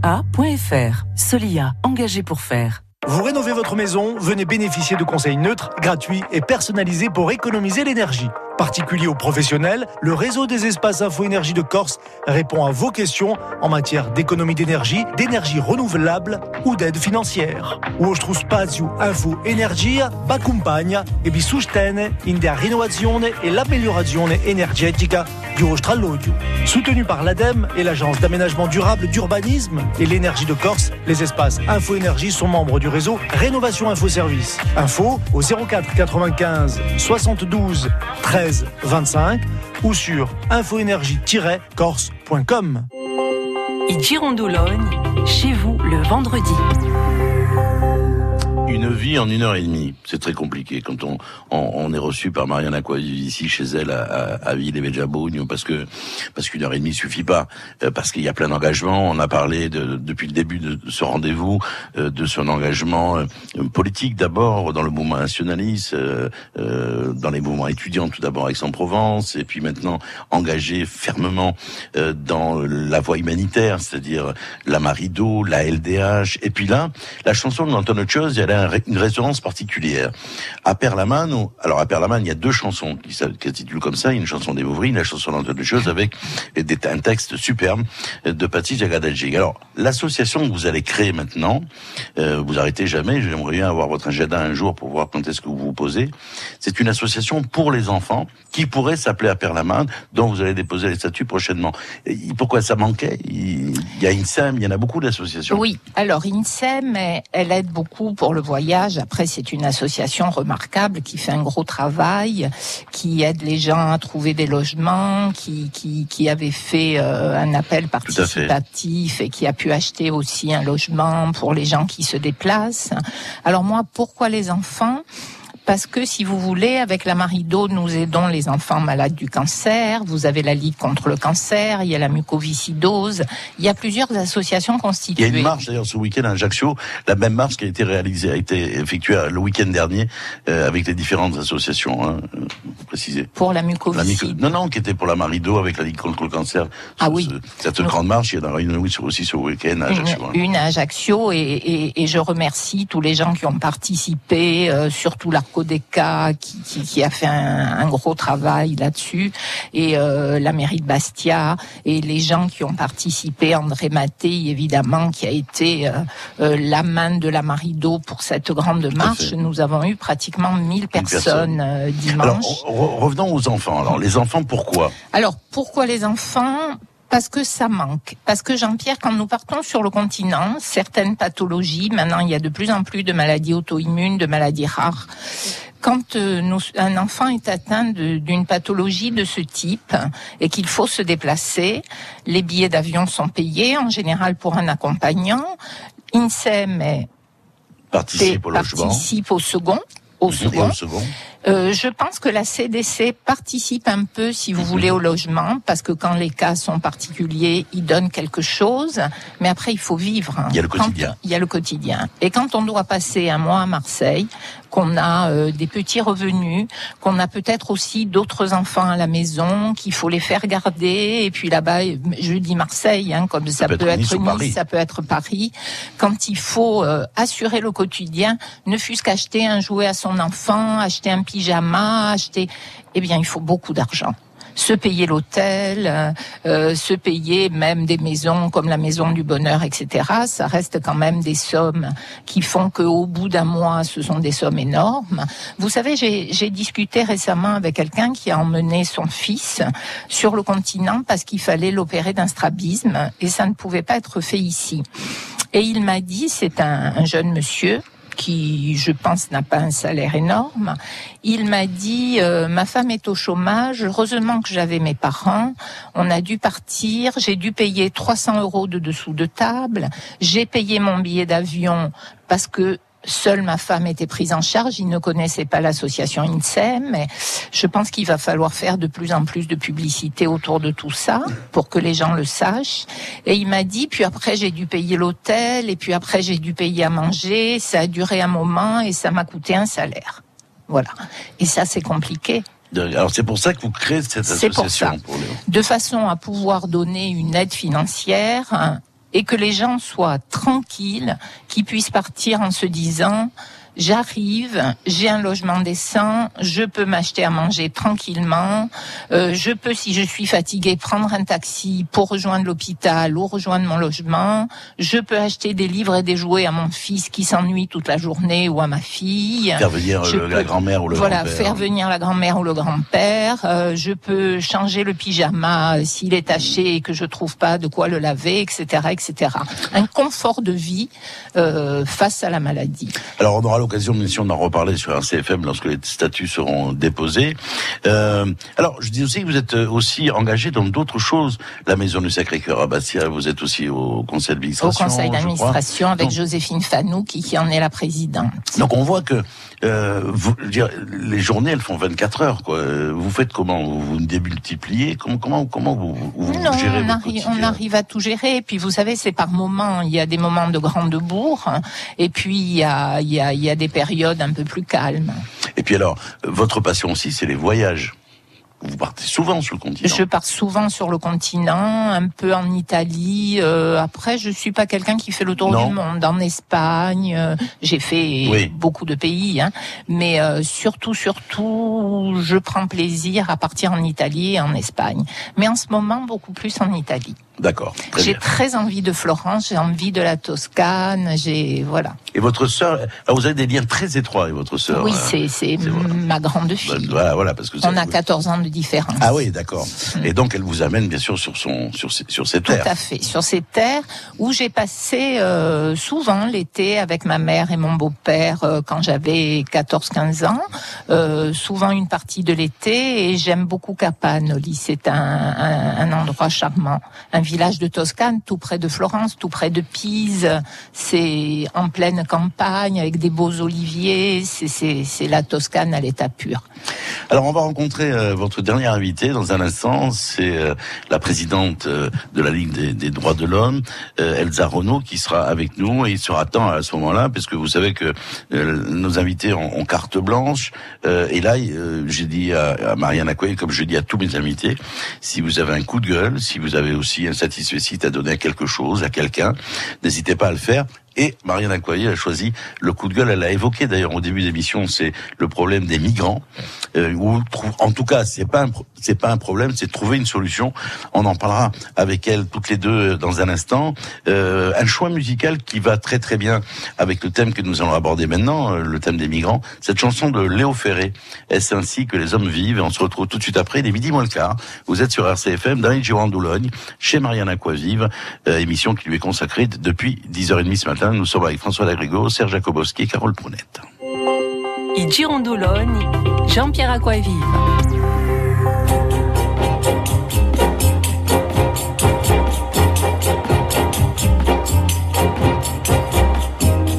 Solia, engagé pour faire. Vous rénovez votre maison, venez bénéficier de conseils neutres, gratuits et personnalisés pour économiser l'énergie. Particulier ou professionnel, le réseau des espaces Info Énergie de Corse répond à vos questions en matière d'économie d'énergie, d'énergie renouvelable ou d'aide financière. Vostro spazio Info Energia accompagna e vi sostiene in der rinnovazione e l'améliorazione energetica vostro alloggio. Soutenu par l'ADEME et l'Agence d'aménagement durable d'urbanisme et l'énergie de Corse, les espaces Info Énergie sont membres du réseau Rénovation Info Service. Info au 04 95 72 13 25 ou sur infoénergie-corse.com. I Girondologne, chez vous le vendredi. Une vie en une heure et demie, c'est très compliqué quand on, on, on est reçu par Marianne Aquaviv ici chez elle à, à, à Ville et Bejabogne, parce que parce qu'une heure et demie suffit pas, euh, parce qu'il y a plein d'engagements. On a parlé de, depuis le début de ce rendez-vous euh, de son engagement euh, politique d'abord dans le mouvement nationaliste, euh, euh, dans les mouvements étudiants tout d'abord Aix-en-Provence, et puis maintenant engagé fermement euh, dans la voie humanitaire, c'est-à-dire la Marido, la LDH, et puis là, la chanson d'Anton Chose, elle a une résonance particulière. À Perlaman, alors à Perlaman, il y a deux chansons qui s'intitulent comme ça, une chanson d'Evouvry, la chanson d'Anton Chose avec des, un texte superbe de Patrice Jagadadji. Alors, l'association que vous allez créer maintenant, euh, vous arrêtez jamais, j'aimerais bien avoir votre agenda un jour pour voir quand est-ce que vous vous posez. C'est une association pour les enfants qui pourrait s'appeler à Perlaman, dont vous allez déposer les statuts prochainement. Pourquoi ça manquait? Il y a INSEM, il y en a beaucoup d'associations. Oui, alors INSEM, elle aide beaucoup pour le voyage. Après, c'est une association remarquable qui fait un gros travail, qui aide les gens à trouver des logements, qui, qui, qui avait fait euh, un appel participatif et qui a pu acheter aussi un logement pour les gens qui se déplacent. Alors moi, pourquoi les enfants? Parce que si vous voulez, avec la Marido, nous aidons les enfants malades du cancer. Vous avez la Ligue contre le cancer, il y a la mucoviscidose. Il y a plusieurs associations constituées. Il y a une marche d'ailleurs ce week-end à Ajaccio, la même marche qui a été réalisée, a été effectuée le week-end dernier euh, avec les différentes associations. Hein. Vous préciser. Pour la mucoviscide. La muco- Non, non, qui était pour la Marido avec la Ligue contre le cancer. Ah oui. ce- cette grande marche, il y en aura une aussi le week-end à Ajaccio. hein. une, à Ajaccio et, et- et je remercie tous les gens qui ont participé, euh, surtout l'Arcodeca qui, qui, qui a fait un, un gros travail là-dessus et euh, la mairie de Bastia et les gens qui ont participé, André Maté évidemment qui a été euh, euh, la main de la Marido pour cette grande marche. Nous avons eu pratiquement 1000 personnes euh, Alors, dimanche. re- revenons aux enfants. Alors, les enfants, pourquoi? Alors, pourquoi les enfants? Parce que ça manque. Parce que Jean-Pierre, quand nous partons sur le continent, certaines pathologies, maintenant il y a de plus en plus de maladies auto-immunes, de maladies rares. Quand euh, nous- un enfant est atteint d'une pathologie de ce type et qu'il faut se déplacer, les billets d'avion sont payés, en général pour un accompagnant. INSEM est- Participe au logement. participe au second. Au second. Euh, je pense que la CDC participe un peu, si vous voulez, au logement, parce que quand les cas sont particuliers, ils donnent quelque chose, mais après, il faut vivre. hein. Il y a le Quand- quotidien. il y a le quotidien. Et quand on doit passer un mois à Marseille, qu'on a euh, des petits revenus, qu'on a peut-être aussi d'autres enfants à la maison, qu'il faut les faire garder, et puis là-bas, je dis Marseille, hein, comme ça, peut peut, être être, Nice. Nice, ça peut être Paris, quand il faut euh, assurer le quotidien, ne fût-ce qu'acheter un jouet à son enfant, acheter un pyjama, acheter, eh bien, il faut beaucoup d'argent. Se payer l'hôtel, euh, euh, se payer même des maisons comme la maison du bonheur, etc. Ça reste quand même des sommes qui font qu'au bout d'un mois, ce sont des sommes énormes. Vous savez, j'ai discuté récemment avec quelqu'un qui a emmené son fils sur le continent parce qu'il fallait l'opérer d'un strabisme et ça ne pouvait pas être fait ici. Et il m'a dit, c'est un, un jeune monsieur qui, je pense, n'a pas un salaire énorme. Il m'a dit, euh, ma femme est au chômage, heureusement que j'avais mes parents, on a dû partir, j'ai dû payer 300 euros de dessous de table, j'ai payé mon billet d'avion parce que Seule ma femme était prise en charge, il ne connaissait pas l'association INSEM, mais je pense qu'il va falloir faire de plus en plus de publicité autour de tout ça pour que les gens le sachent. Et il m'a dit, puis après j'ai dû payer l'hôtel, et puis après j'ai dû payer à manger, ça a duré un moment et ça m'a coûté un salaire. Voilà. Et ça c'est compliqué. Alors, c'est pour ça que vous créez cette pour association. ça. pour les- de façon à pouvoir donner une aide financière hein, et que les gens soient tranquilles, qu'ils puissent partir en se disant j'arrive, j'ai un logement décent, je peux m'acheter à manger tranquillement, euh, je peux, si je suis fatiguée, prendre un taxi pour rejoindre l'hôpital ou rejoindre mon logement, je peux acheter des livres et des jouets à mon fils qui s'ennuie toute la journée ou à ma fille. Faire venir Je le- la grand-mère ou le Voilà, grand-père. faire venir la grand-mère ou le grand-père. Euh, je peux changer le pyjama euh, s'il est taché et que je trouve pas de quoi le laver, etc., etc. Un confort de vie euh, face à la maladie. Alors, on aura l'occasion, bien sûr, d'en reparler sur un CFM lorsque les statuts seront déposés. Euh, alors, je dis aussi que vous êtes euh, aussi engagé dans d'autres choses. La Maison du Sacré-Cœur à Bastia, vous êtes aussi au conseil Au d'administration. conseil je crois. d'administration avec Donc- Joséphine Fanou qui, qui en est la présidente. Donc on voit que euh, vous, je veux dire, les journées elles font 24 heures quoi. Vous faites comment? Vous vous démultipliez? Comment comment comment vous, vous Non, gérez on quotidien on arrive à tout gérer. Et puis, vous savez, c'est par moments. Il y a des moments de grande bourre. hein, Et puis, il y a, il y a, il y a des périodes un peu plus calmes. Et puis alors, votre passion aussi, c'est les voyages. Vous partez souvent sur le continent. Je pars souvent sur le continent, un peu en Italie. euh, après, je suis pas quelqu'un qui fait le tour Non. du monde. En Espagne, euh, j'ai fait Oui. beaucoup de pays, hein, mais euh, surtout, surtout, je prends plaisir à partir en Italie et en Espagne. Mais en ce moment, beaucoup plus en Italie. D'accord. J'ai très envie de Florence, j'ai envie de la Toscane, j'ai voilà. Et votre sœur, alors vous avez des liens très étroits avec votre sœur. oui, euh, c'est c'est ma grande fille. Voilà, voilà, parce que On a 14 ans de différence. Ah oui, d'accord. Et donc elle vous amène bien sûr sur son sur sur ses Tout terres. à fait, sur ces terres où j'ai passé euh, souvent l'été avec ma mère et mon beau-père euh, quand j'avais 14-15 ans, euh, souvent une partie de l'été et j'aime beaucoup Capanoli, c'est un, un, un endroit charmant, un village de Toscane tout près de Florence, tout près de Pise, c'est en pleine campagne avec des beaux oliviers, c'est- c'est c'est la Toscane à l'état pur. Alors on va rencontrer votre dernière invitée dans un instant, c'est euh, la présidente euh, de la Ligue des, des droits de l'homme, euh, Elsa Renault, qui sera avec nous et il sera temps à ce moment-là, parce que vous savez que nos invités ont, ont carte blanche. Et là, j'ai dit à, à Marianne Acquaye, comme je dis à tous mes invités, si vous avez un coup de gueule, si vous avez aussi un satisfait à donner à quelque chose, à quelqu'un, n'hésitez pas à le faire. Et Marianne Acquaye a choisi le coup de gueule. Elle l'a évoqué d'ailleurs au début de l'émission, c'est le problème des migrants. Euh, en tout cas, c'est pas c'est pas un problème, c'est trouver une solution. On en parlera avec elle toutes les deux euh, dans un instant. Euh, un choix musical qui va très très bien avec le thème que nous allons aborder maintenant, euh, le thème des migrants. Cette chanson de Léo Ferré, est-ce ainsi que les hommes vivent? Et on se retrouve tout de suite après, il est midi moins le quart. Vous êtes sur RCFM, dans les Girons d'Oulogne, chez Marianne Aquavive, euh, émission qui lui est consacrée depuis 10h30 ce matin. Nous sommes avec François Lagrigo, Serge Jakobowski et Carole Prounette. I Girondoloni, Jean-Pierre Aquavive.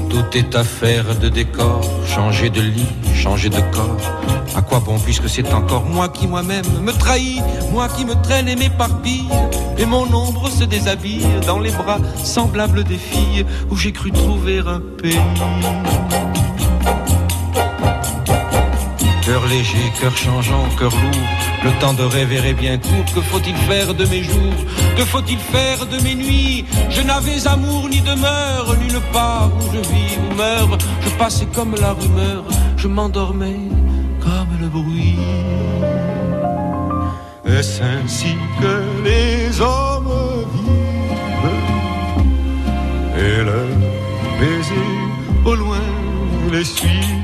Tout est affaire de décor, changer de lit, changer de corps. À quoi bon puisque c'est encore moi qui moi-même me trahis, moi qui me traîne et m'éparpille, et mon ombre se déshabille dans les bras semblables des filles où j'ai cru trouver un pays. Cœur léger, cœur changeant, cœur lourd, le temps de rêver est bien court. Que faut-il faire de mes jours? Que faut-il faire de mes nuits? Je n'avais amour ni demeure, nulle part où je vis ou meurs. Je passais comme la rumeur, je m'endormais comme le bruit. Est-ce ainsi que les hommes vivent Et leurs baisers au loin les suivent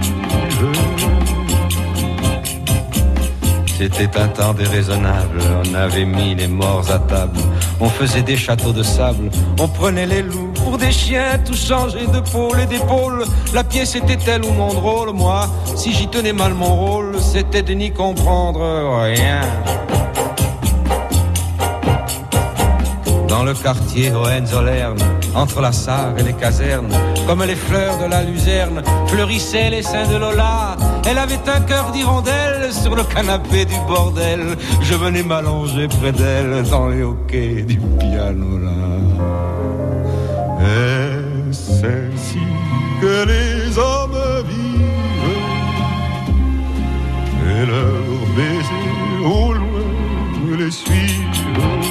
C'était un temps déraisonnable, on avait mis les morts à table, on faisait des châteaux de sable, on prenait les loups pour des chiens, tout changé de pôle et d'épaule. La pièce était telle ou mon drôle, moi, si j'y tenais mal mon rôle, c'était de n'y comprendre rien. Dans le quartier Hohenzollern, entre la Sarre et les casernes, comme les fleurs de la luzerne, fleurissaient les seins de Lola. Elle avait un cœur d'hirondelle sur le canapé du bordel. Je venais m'allonger près d'elle dans les hoquets du piano là. Est-ce ainsi que les hommes vivent? Et leurs baisers au loin les suivent?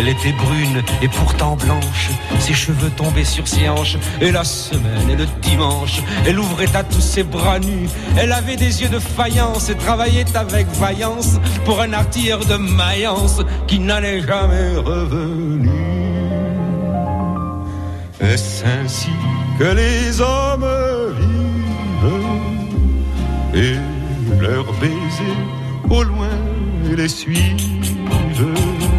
Elle était brune et pourtant blanche, ses cheveux tombaient sur ses hanches, et la semaine et le dimanche, elle ouvrait à tous ses bras nus. Elle avait des yeux de faïence et travaillait avec vaillance pour un artilleur de Mayence qui n'allait jamais revenir. Est-ce ainsi que les hommes vivent et leurs baisers au loin les suivent?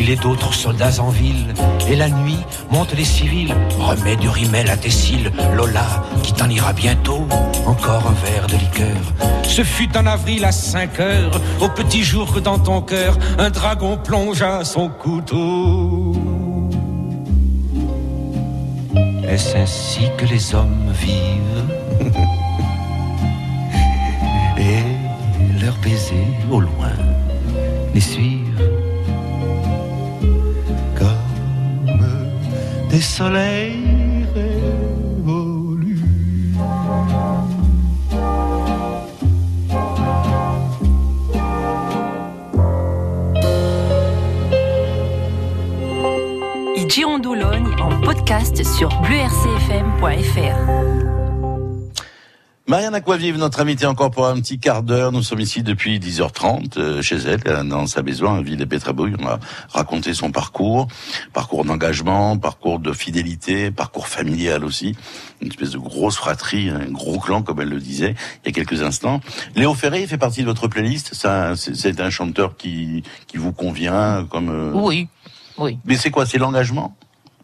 Il est d'autres soldats en ville, et la nuit montent les civils. Remets du rimel à tes cils, Lola, qui t'en ira bientôt. Encore un verre de liqueur. Ce fut en avril à 5 heures, au petit jour que dans ton cœur, un dragon plongea son couteau. Est-ce ainsi que les hommes vivent? Et leurs baisers au loin les suivent des soleils révolus. Girondoloni en podcast sur bluercfm.fr. Marianne Aquavive, notre invitée encore pour un petit quart d'heure. Nous sommes ici depuis 10h30 euh, chez elle, euh, dans sa maison à Ville et Pétrabouille. On a raconté son parcours, parcours d'engagement, parcours de fidélité, parcours familial aussi. Une espèce de grosse fratrie, un gros clan, comme elle le disait il y a quelques instants. Léo Ferré fait partie de votre playlist. C'est un chanteur qui, qui vous convient comme... euh, Oui. Oui. Mais c'est quoi? C'est l'engagement?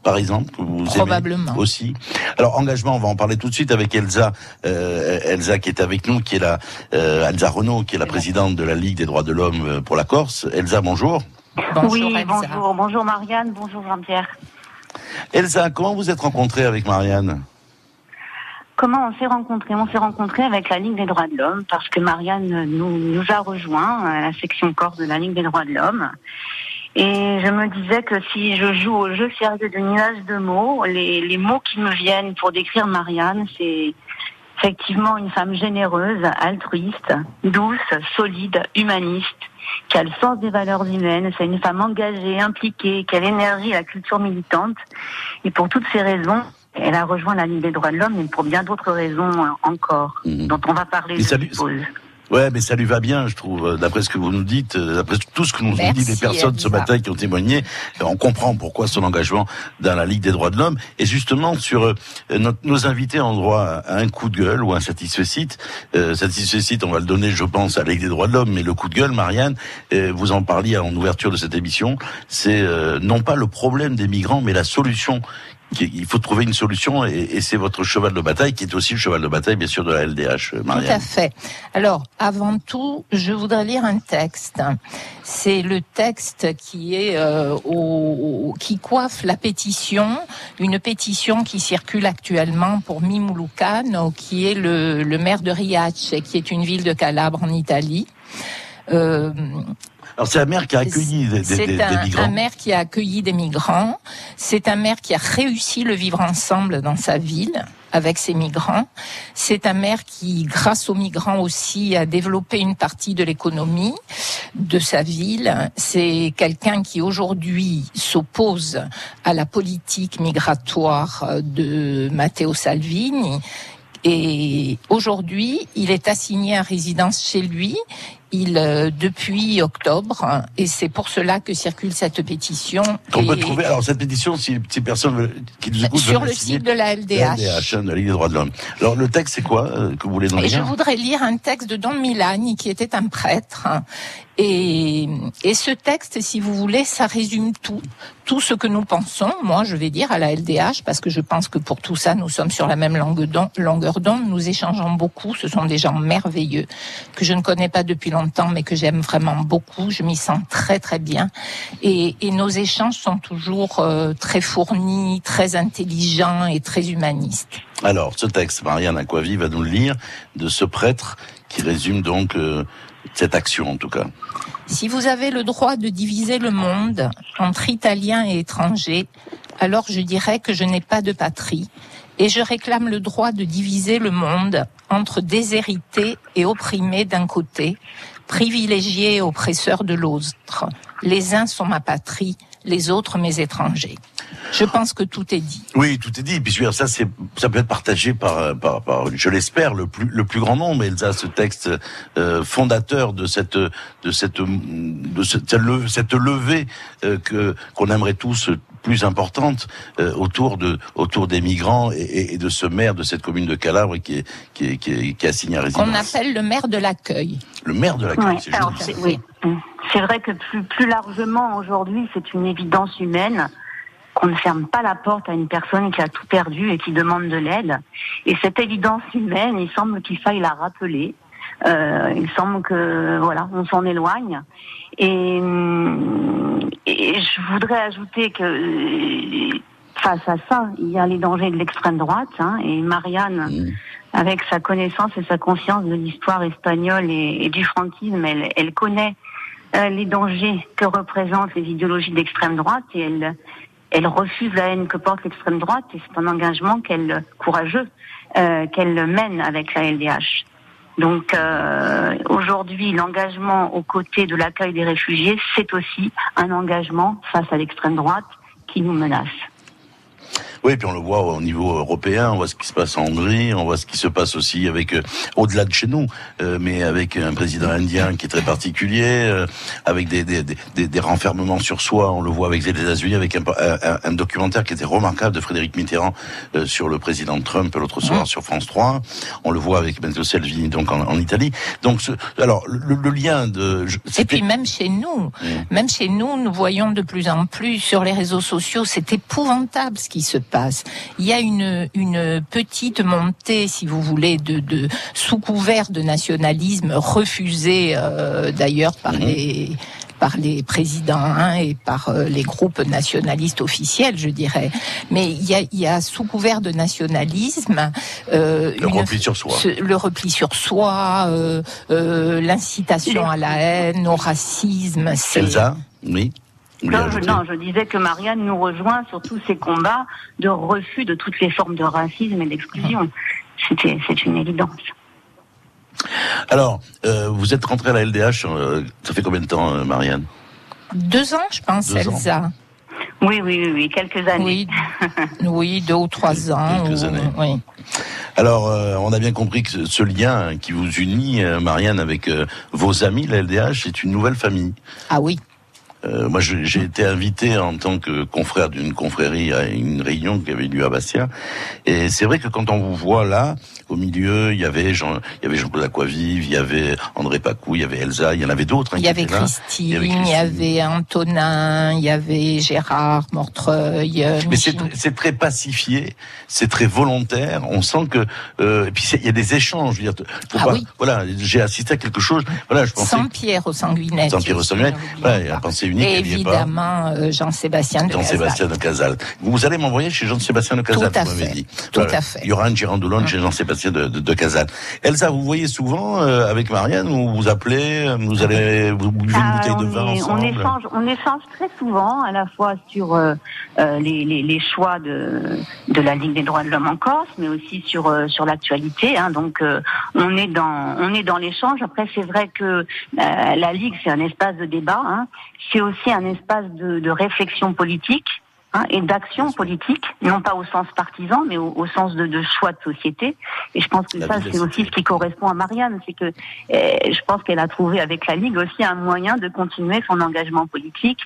Par exemple que vous aimez Probablement. aussi. Alors engagement, on va en parler tout de suite avec Elsa, euh, Elsa qui est avec nous, qui est la euh, Elsa Renault, qui est la présidente de la Ligue des droits de l'homme euh, pour la Corse. Elsa, bonjour. oui, bonjour, bonjour Marianne, bonjour Jean-Pierre. Elsa, comment vous êtes rencontrée avec Marianne? Comment on s'est rencontrés? On s'est rencontrés avec la Ligue des droits de l'homme parce que Marianne nous, nous a rejoints à la section Corse de la Ligue des droits de l'homme. Et je me disais que si je joue au jeu sérieux de nuage de mots, les, les mots qui me viennent pour décrire Marianne, c'est effectivement une femme généreuse, altruiste, douce, solide, humaniste, qui a le sens des valeurs humaines. C'est une femme engagée, impliquée, qui a l'énergie et la culture militante. Et pour toutes ces raisons, elle a rejoint la Ligue des droits de l'homme, mais pour bien d'autres raisons encore, dont on va parler, je suppose. Ouais, mais ça lui va bien, je trouve, d'après ce que vous nous dites, euh, d'après tout ce que nous ont dit les personnes ce matin qui ont témoigné, on comprend pourquoi son engagement dans la Ligue des droits de l'homme. Et justement, sur euh, notre- nos invités ont droit à un coup de gueule ou un satisfait Euh, satisfait on va le donner, je pense, à la Ligue des droits de l'homme, mais le coup de gueule, Marianne, euh, vous en parliez en ouverture de cette émission, c'est euh, non pas le problème des migrants, mais la solution. Il faut trouver une solution et, c'est votre cheval de bataille qui est aussi le cheval de bataille, bien sûr, de la LDH, euh, Tout Marianne. à fait. Alors, avant tout, je voudrais lire un texte. C'est le texte qui est euh, au, qui coiffe la pétition, une pétition qui circule actuellement pour Mimulucano, qui est le, le maire de Riace, qui est une ville de Calabre en Italie. Euh, Alors c'est la mère qui a accueilli des, des- c'est des un, migrants. un maire qui a accueilli des migrants. C'est un maire qui a réussi le vivre ensemble dans sa ville avec ses migrants. C'est un maire qui, grâce aux migrants aussi, a développé une partie de l'économie de sa ville. C'est quelqu'un qui aujourd'hui s'oppose à la politique migratoire de Matteo Salvini. Et aujourd'hui, il est assigné à résidence chez lui. Il euh, depuis octobre, et c'est pour cela que circule cette pétition. On peut trouver alors cette pétition si, si personne veut- qui nous écoute Sur le site de la LDH. LDH, hein, de la Ligue des droits de l'homme. Alors le texte c'est quoi euh, que vous voulez nous Et je lire voudrais lire un texte de Don Milani, qui était un prêtre. Et, et ce texte, si vous voulez, ça résume tout. Tout ce que nous pensons, moi je vais dire à la LDH, parce que je pense que pour tout ça, nous sommes sur la même longueur d'onde, nous échangeons beaucoup, ce sont des gens merveilleux, que je ne connais pas depuis longtemps, mais que j'aime vraiment beaucoup, je m'y sens très très bien. Et, et nos échanges sont toujours euh, très fournis, très intelligents et très humanistes. Alors ce texte, Marianne Aquavi va nous le lire de ce prêtre qui résume donc euh, cette action en tout cas. Si vous avez le droit de diviser le monde entre Italiens et étrangers, alors je dirais que je n'ai pas de patrie et je réclame le droit de diviser le monde entre déshérités et opprimés d'un côté, privilégiés et oppresseurs de l'autre. Les uns sont ma patrie, les autres mes étrangers. Je pense que tout est dit. Oui, tout est dit. Puis je ça, c'est, ça peut être partagé par, par, par je l'espère, le plus, le plus grand nombre. Elsa, ce texte euh, fondateur de cette, de cette, de cette levée euh, que qu'on aimerait tous plus importante euh, autour de autour des migrants et, et- et de ce maire de cette commune de Calabre qui est qui est, qui est, qui est assigné à résidence. On appelle le maire de l'accueil. Le maire de l'accueil, Oui, c'est alors, joli. c'est- oui. C'est vrai que plus, plus largement aujourd'hui, c'est une évidence humaine qu'on ne ferme pas la porte à une personne qui a tout perdu et qui demande de l'aide. Et cette évidence humaine, il semble qu'il faille la rappeler. Euh, il semble que voilà, on s'en éloigne. Et, hum, et je voudrais ajouter que euh, face à ça, il y a les dangers de l'extrême droite. hein, et Marianne, avec sa connaissance et sa conscience de l'histoire espagnole et, et du franquisme, elle, elle connaît euh, les dangers que représentent les idéologies d'extrême droite et elle, elle refuse la haine que porte l'extrême droite et c'est un engagement qu'elle courageux euh, qu'elle mène avec la LDH. Donc euh, aujourd'hui, l'engagement aux côtés de l'accueil des réfugiés, c'est aussi un engagement face à l'extrême droite qui nous menace. Oui, puis on le voit au niveau européen, on voit ce qui se passe en Hongrie, on voit ce qui se passe aussi avec, euh, au-delà de chez nous, euh, mais avec un président indien qui est très particulier, euh, avec des, des, des, des renfermements sur soi, on le voit avec les États-Unis, avec un, un, un documentaire qui était remarquable de Frédéric Mitterrand euh, sur le président Trump l'autre soir sur France 3, on le voit avec Matteo Salvini donc en, en Italie. Donc, ce, alors, le, le lien de... je- Et puis même chez nous, même chez nous, nous voyons de plus en plus sur les réseaux sociaux, c'est épouvantable ce qui se passe. Il y a une, une petite montée, si vous voulez, de, de sous couvert de nationalisme refusé euh, d'ailleurs par les par les présidents hein, et par euh, les groupes nationalistes officiels, je dirais. Mais il y a, il y a sous couvert de nationalisme euh, Le une- repli sur soi. ce- le repli sur soi, euh, euh, l'incitation à la haine, au racisme. c'est- Elsa Oui Non je, ajouter non, je disais que Marianne nous rejoint sur tous ces combats de refus de toutes les formes de racisme et d'exclusion. C'était, c'est une évidence. Alors, euh, vous êtes rentré à la LDH, euh, ça fait combien de temps, euh, Marianne? Deux ans, je pense, Deux ans. Elsa. Oui, oui, oui, oui, quelques années. Oui, oui, deux ou trois ans. Quelques ou- années. Oui. Alors, euh, on a bien compris que ce, ce lien qui vous unit, euh, Marianne, avec euh, vos amis, la LDH, c'est une nouvelle famille. Ah oui. Euh, moi, j'ai été invité en tant que confrère d'une confrérie à une réunion qui avait lieu à Bastia. Et c'est vrai que quand on vous voit là, au milieu, il y avait Jean, il y avait Jean-Claude Aquavive, il y avait André Pacou, il y avait Elsa, il y en avait d'autres. hein, Il y avait. Christine, il y avait Antonin, il y avait Gérard Mortreuil. euh, Mais c'est très pacifié, c'est très volontaire. On sent que euh, et puis il y a des échanges. Je veux dire, faut Ah pas- oui. Voilà, j'ai assisté à quelque chose. Voilà, je pensais. Sans Pierre au sanguinet. Sans Pierre Sanguinet. Voilà, il a la pensée unique. Et évidemment, euh, Jean-Sébastien de Jean-Sébastien de Casal. Vous allez m'envoyer chez Jean-Sébastien de Casal, Tout à vous m'avez fait. dit. Tout à fait. Il y aura une Girandoulone chez Jean-Sébastien de, de, de Casal. Elsa, vous voyez souvent euh, avec Marianne, ou vous appelez, euh, vous allez vous buvez une Ah, bouteille de vin est- on ensemble échange, on échange très souvent, à la fois sur euh, euh, les, les, les choix de, de la Ligue des droits de l'homme en Corse, mais aussi sur euh, sur l'actualité. Hein, donc euh, on est dans on est dans l'échange. Après, c'est vrai que euh, la Ligue c'est un espace de débat. Hein, c'est aussi un espace de, de réflexion politique. hein, et d'action politique, non pas au sens partisan, mais au, au sens de, de choix de société. Et je pense que La ça, c'est aussi ce qui correspond à Marianne, c'est que euh, je pense qu'elle a trouvé avec la Ligue aussi un moyen de continuer son engagement politique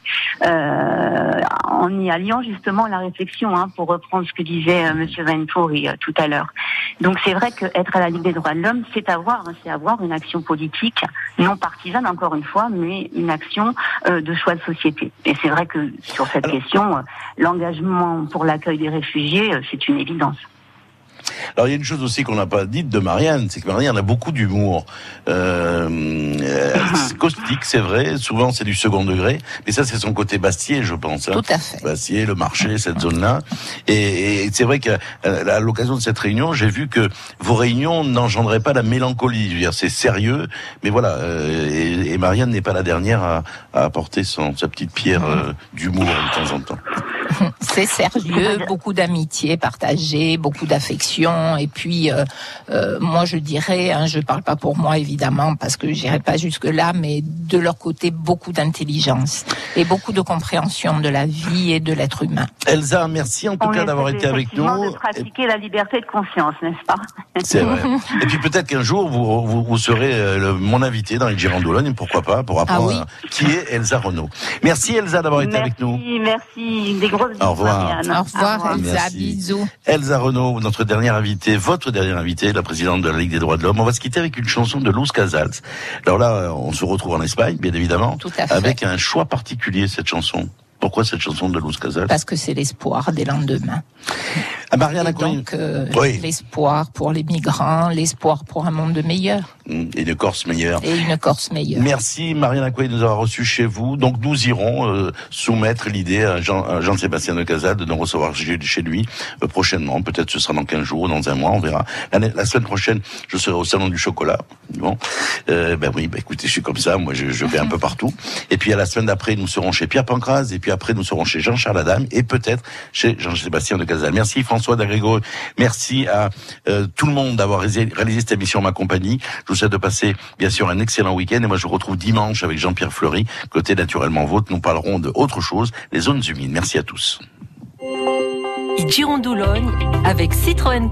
euh, en y alliant justement la réflexion, hein, pour reprendre ce que disait euh, Monsieur Venturi euh, tout à l'heure. Donc c'est vrai qu'être à la Ligue des droits de l'homme, c'est avoir, hein, c'est avoir une action politique non partisane encore une fois, mais une action euh, de choix de société. Et c'est vrai que sur cette question, euh, l'engagement pour l'accueil des réfugiés, euh, c'est une évidence. Alors il y a une chose aussi qu'on n'a pas dite de Marianne, c'est que Marianne a beaucoup d'humour. Euh, c'est caustique, c'est vrai. Souvent c'est du second degré, mais ça c'est son côté Bastier, je pense. hein. Tout à fait. Bastier, le marché, cette zone-là. Et, et c'est vrai qu'à à l'occasion de cette réunion, j'ai vu que vos réunions n'engendraient pas la mélancolie. Je veux dire, c'est sérieux, mais voilà. euh, et, et Marianne n'est pas la dernière à, à apporter son, sa petite pierre euh, d'humour de temps en temps. C'est sérieux, beaucoup d'amitié partagée, beaucoup d'affection, et puis euh, euh, moi je dirais, hein, je parle pas pour moi évidemment parce que j'irai pas jusque là, mais de leur côté beaucoup d'intelligence et beaucoup de compréhension de la vie et de l'être humain. Elsa, merci en tout On cas d'avoir été avec nous. de pratiquer la liberté de conscience, n'est-ce pas? C'est vrai. Et puis peut-être qu'un jour vous, vous, vous serez euh, le- mon invité dans les Girandoulogne, pourquoi pas, pour apprendre Ah oui. qui est Elsa Renault. Merci Elsa d'avoir été avec nous. Merci, merci. Au revoir. Marianne. Au revoir, Elsa, Merci. bisous. Elsa Renault, notre dernière invitée, votre dernière invitée, la présidente de la Ligue des droits de l'homme. On va se quitter avec une chanson de Luz Casals. Alors là, euh, on se retrouve en Espagne, bien évidemment, Tout à fait. avec un choix particulier cette chanson. Pourquoi cette chanson de Luz Casals? Parce que c'est l'espoir des lendemains. Ah, Marianne Et donc euh, Oui. l'espoir pour les migrants, l'espoir pour un monde meilleur Et une Corse meilleure. et une Corse meilleure. Merci Marianne Acquay de nous avoir reçus chez vous. Donc nous irons euh, soumettre l'idée à Jean- Jean-Sébastien de Casal de nous recevoir chez, lui euh, prochainement. Peut-être ce sera dans 15 jours, dans un mois, on verra. La, semaine prochaine, je serai au salon du chocolat. Bon, euh, ben oui, ben écoutez, je suis comme ça. Moi, je, je vais un peu partout. Et puis à la semaine d'après, nous serons chez Pierre Pancraz. Et puis après, nous serons chez Jean-Charles Adam et peut-être chez Jean-Sébastien de Casal. Merci François d'Agrégor. Merci à euh, tout le monde d'avoir réalisé réalisé cette émission en ma compagnie. Je vous souhaite de passer bien sûr un excellent week-end. Et moi, je vous retrouve dimanche avec Jean-Pierre Fleury, côté naturellement vôtre. Nous parlerons de autre chose, les zones humides. Merci à tous. avec Citroën.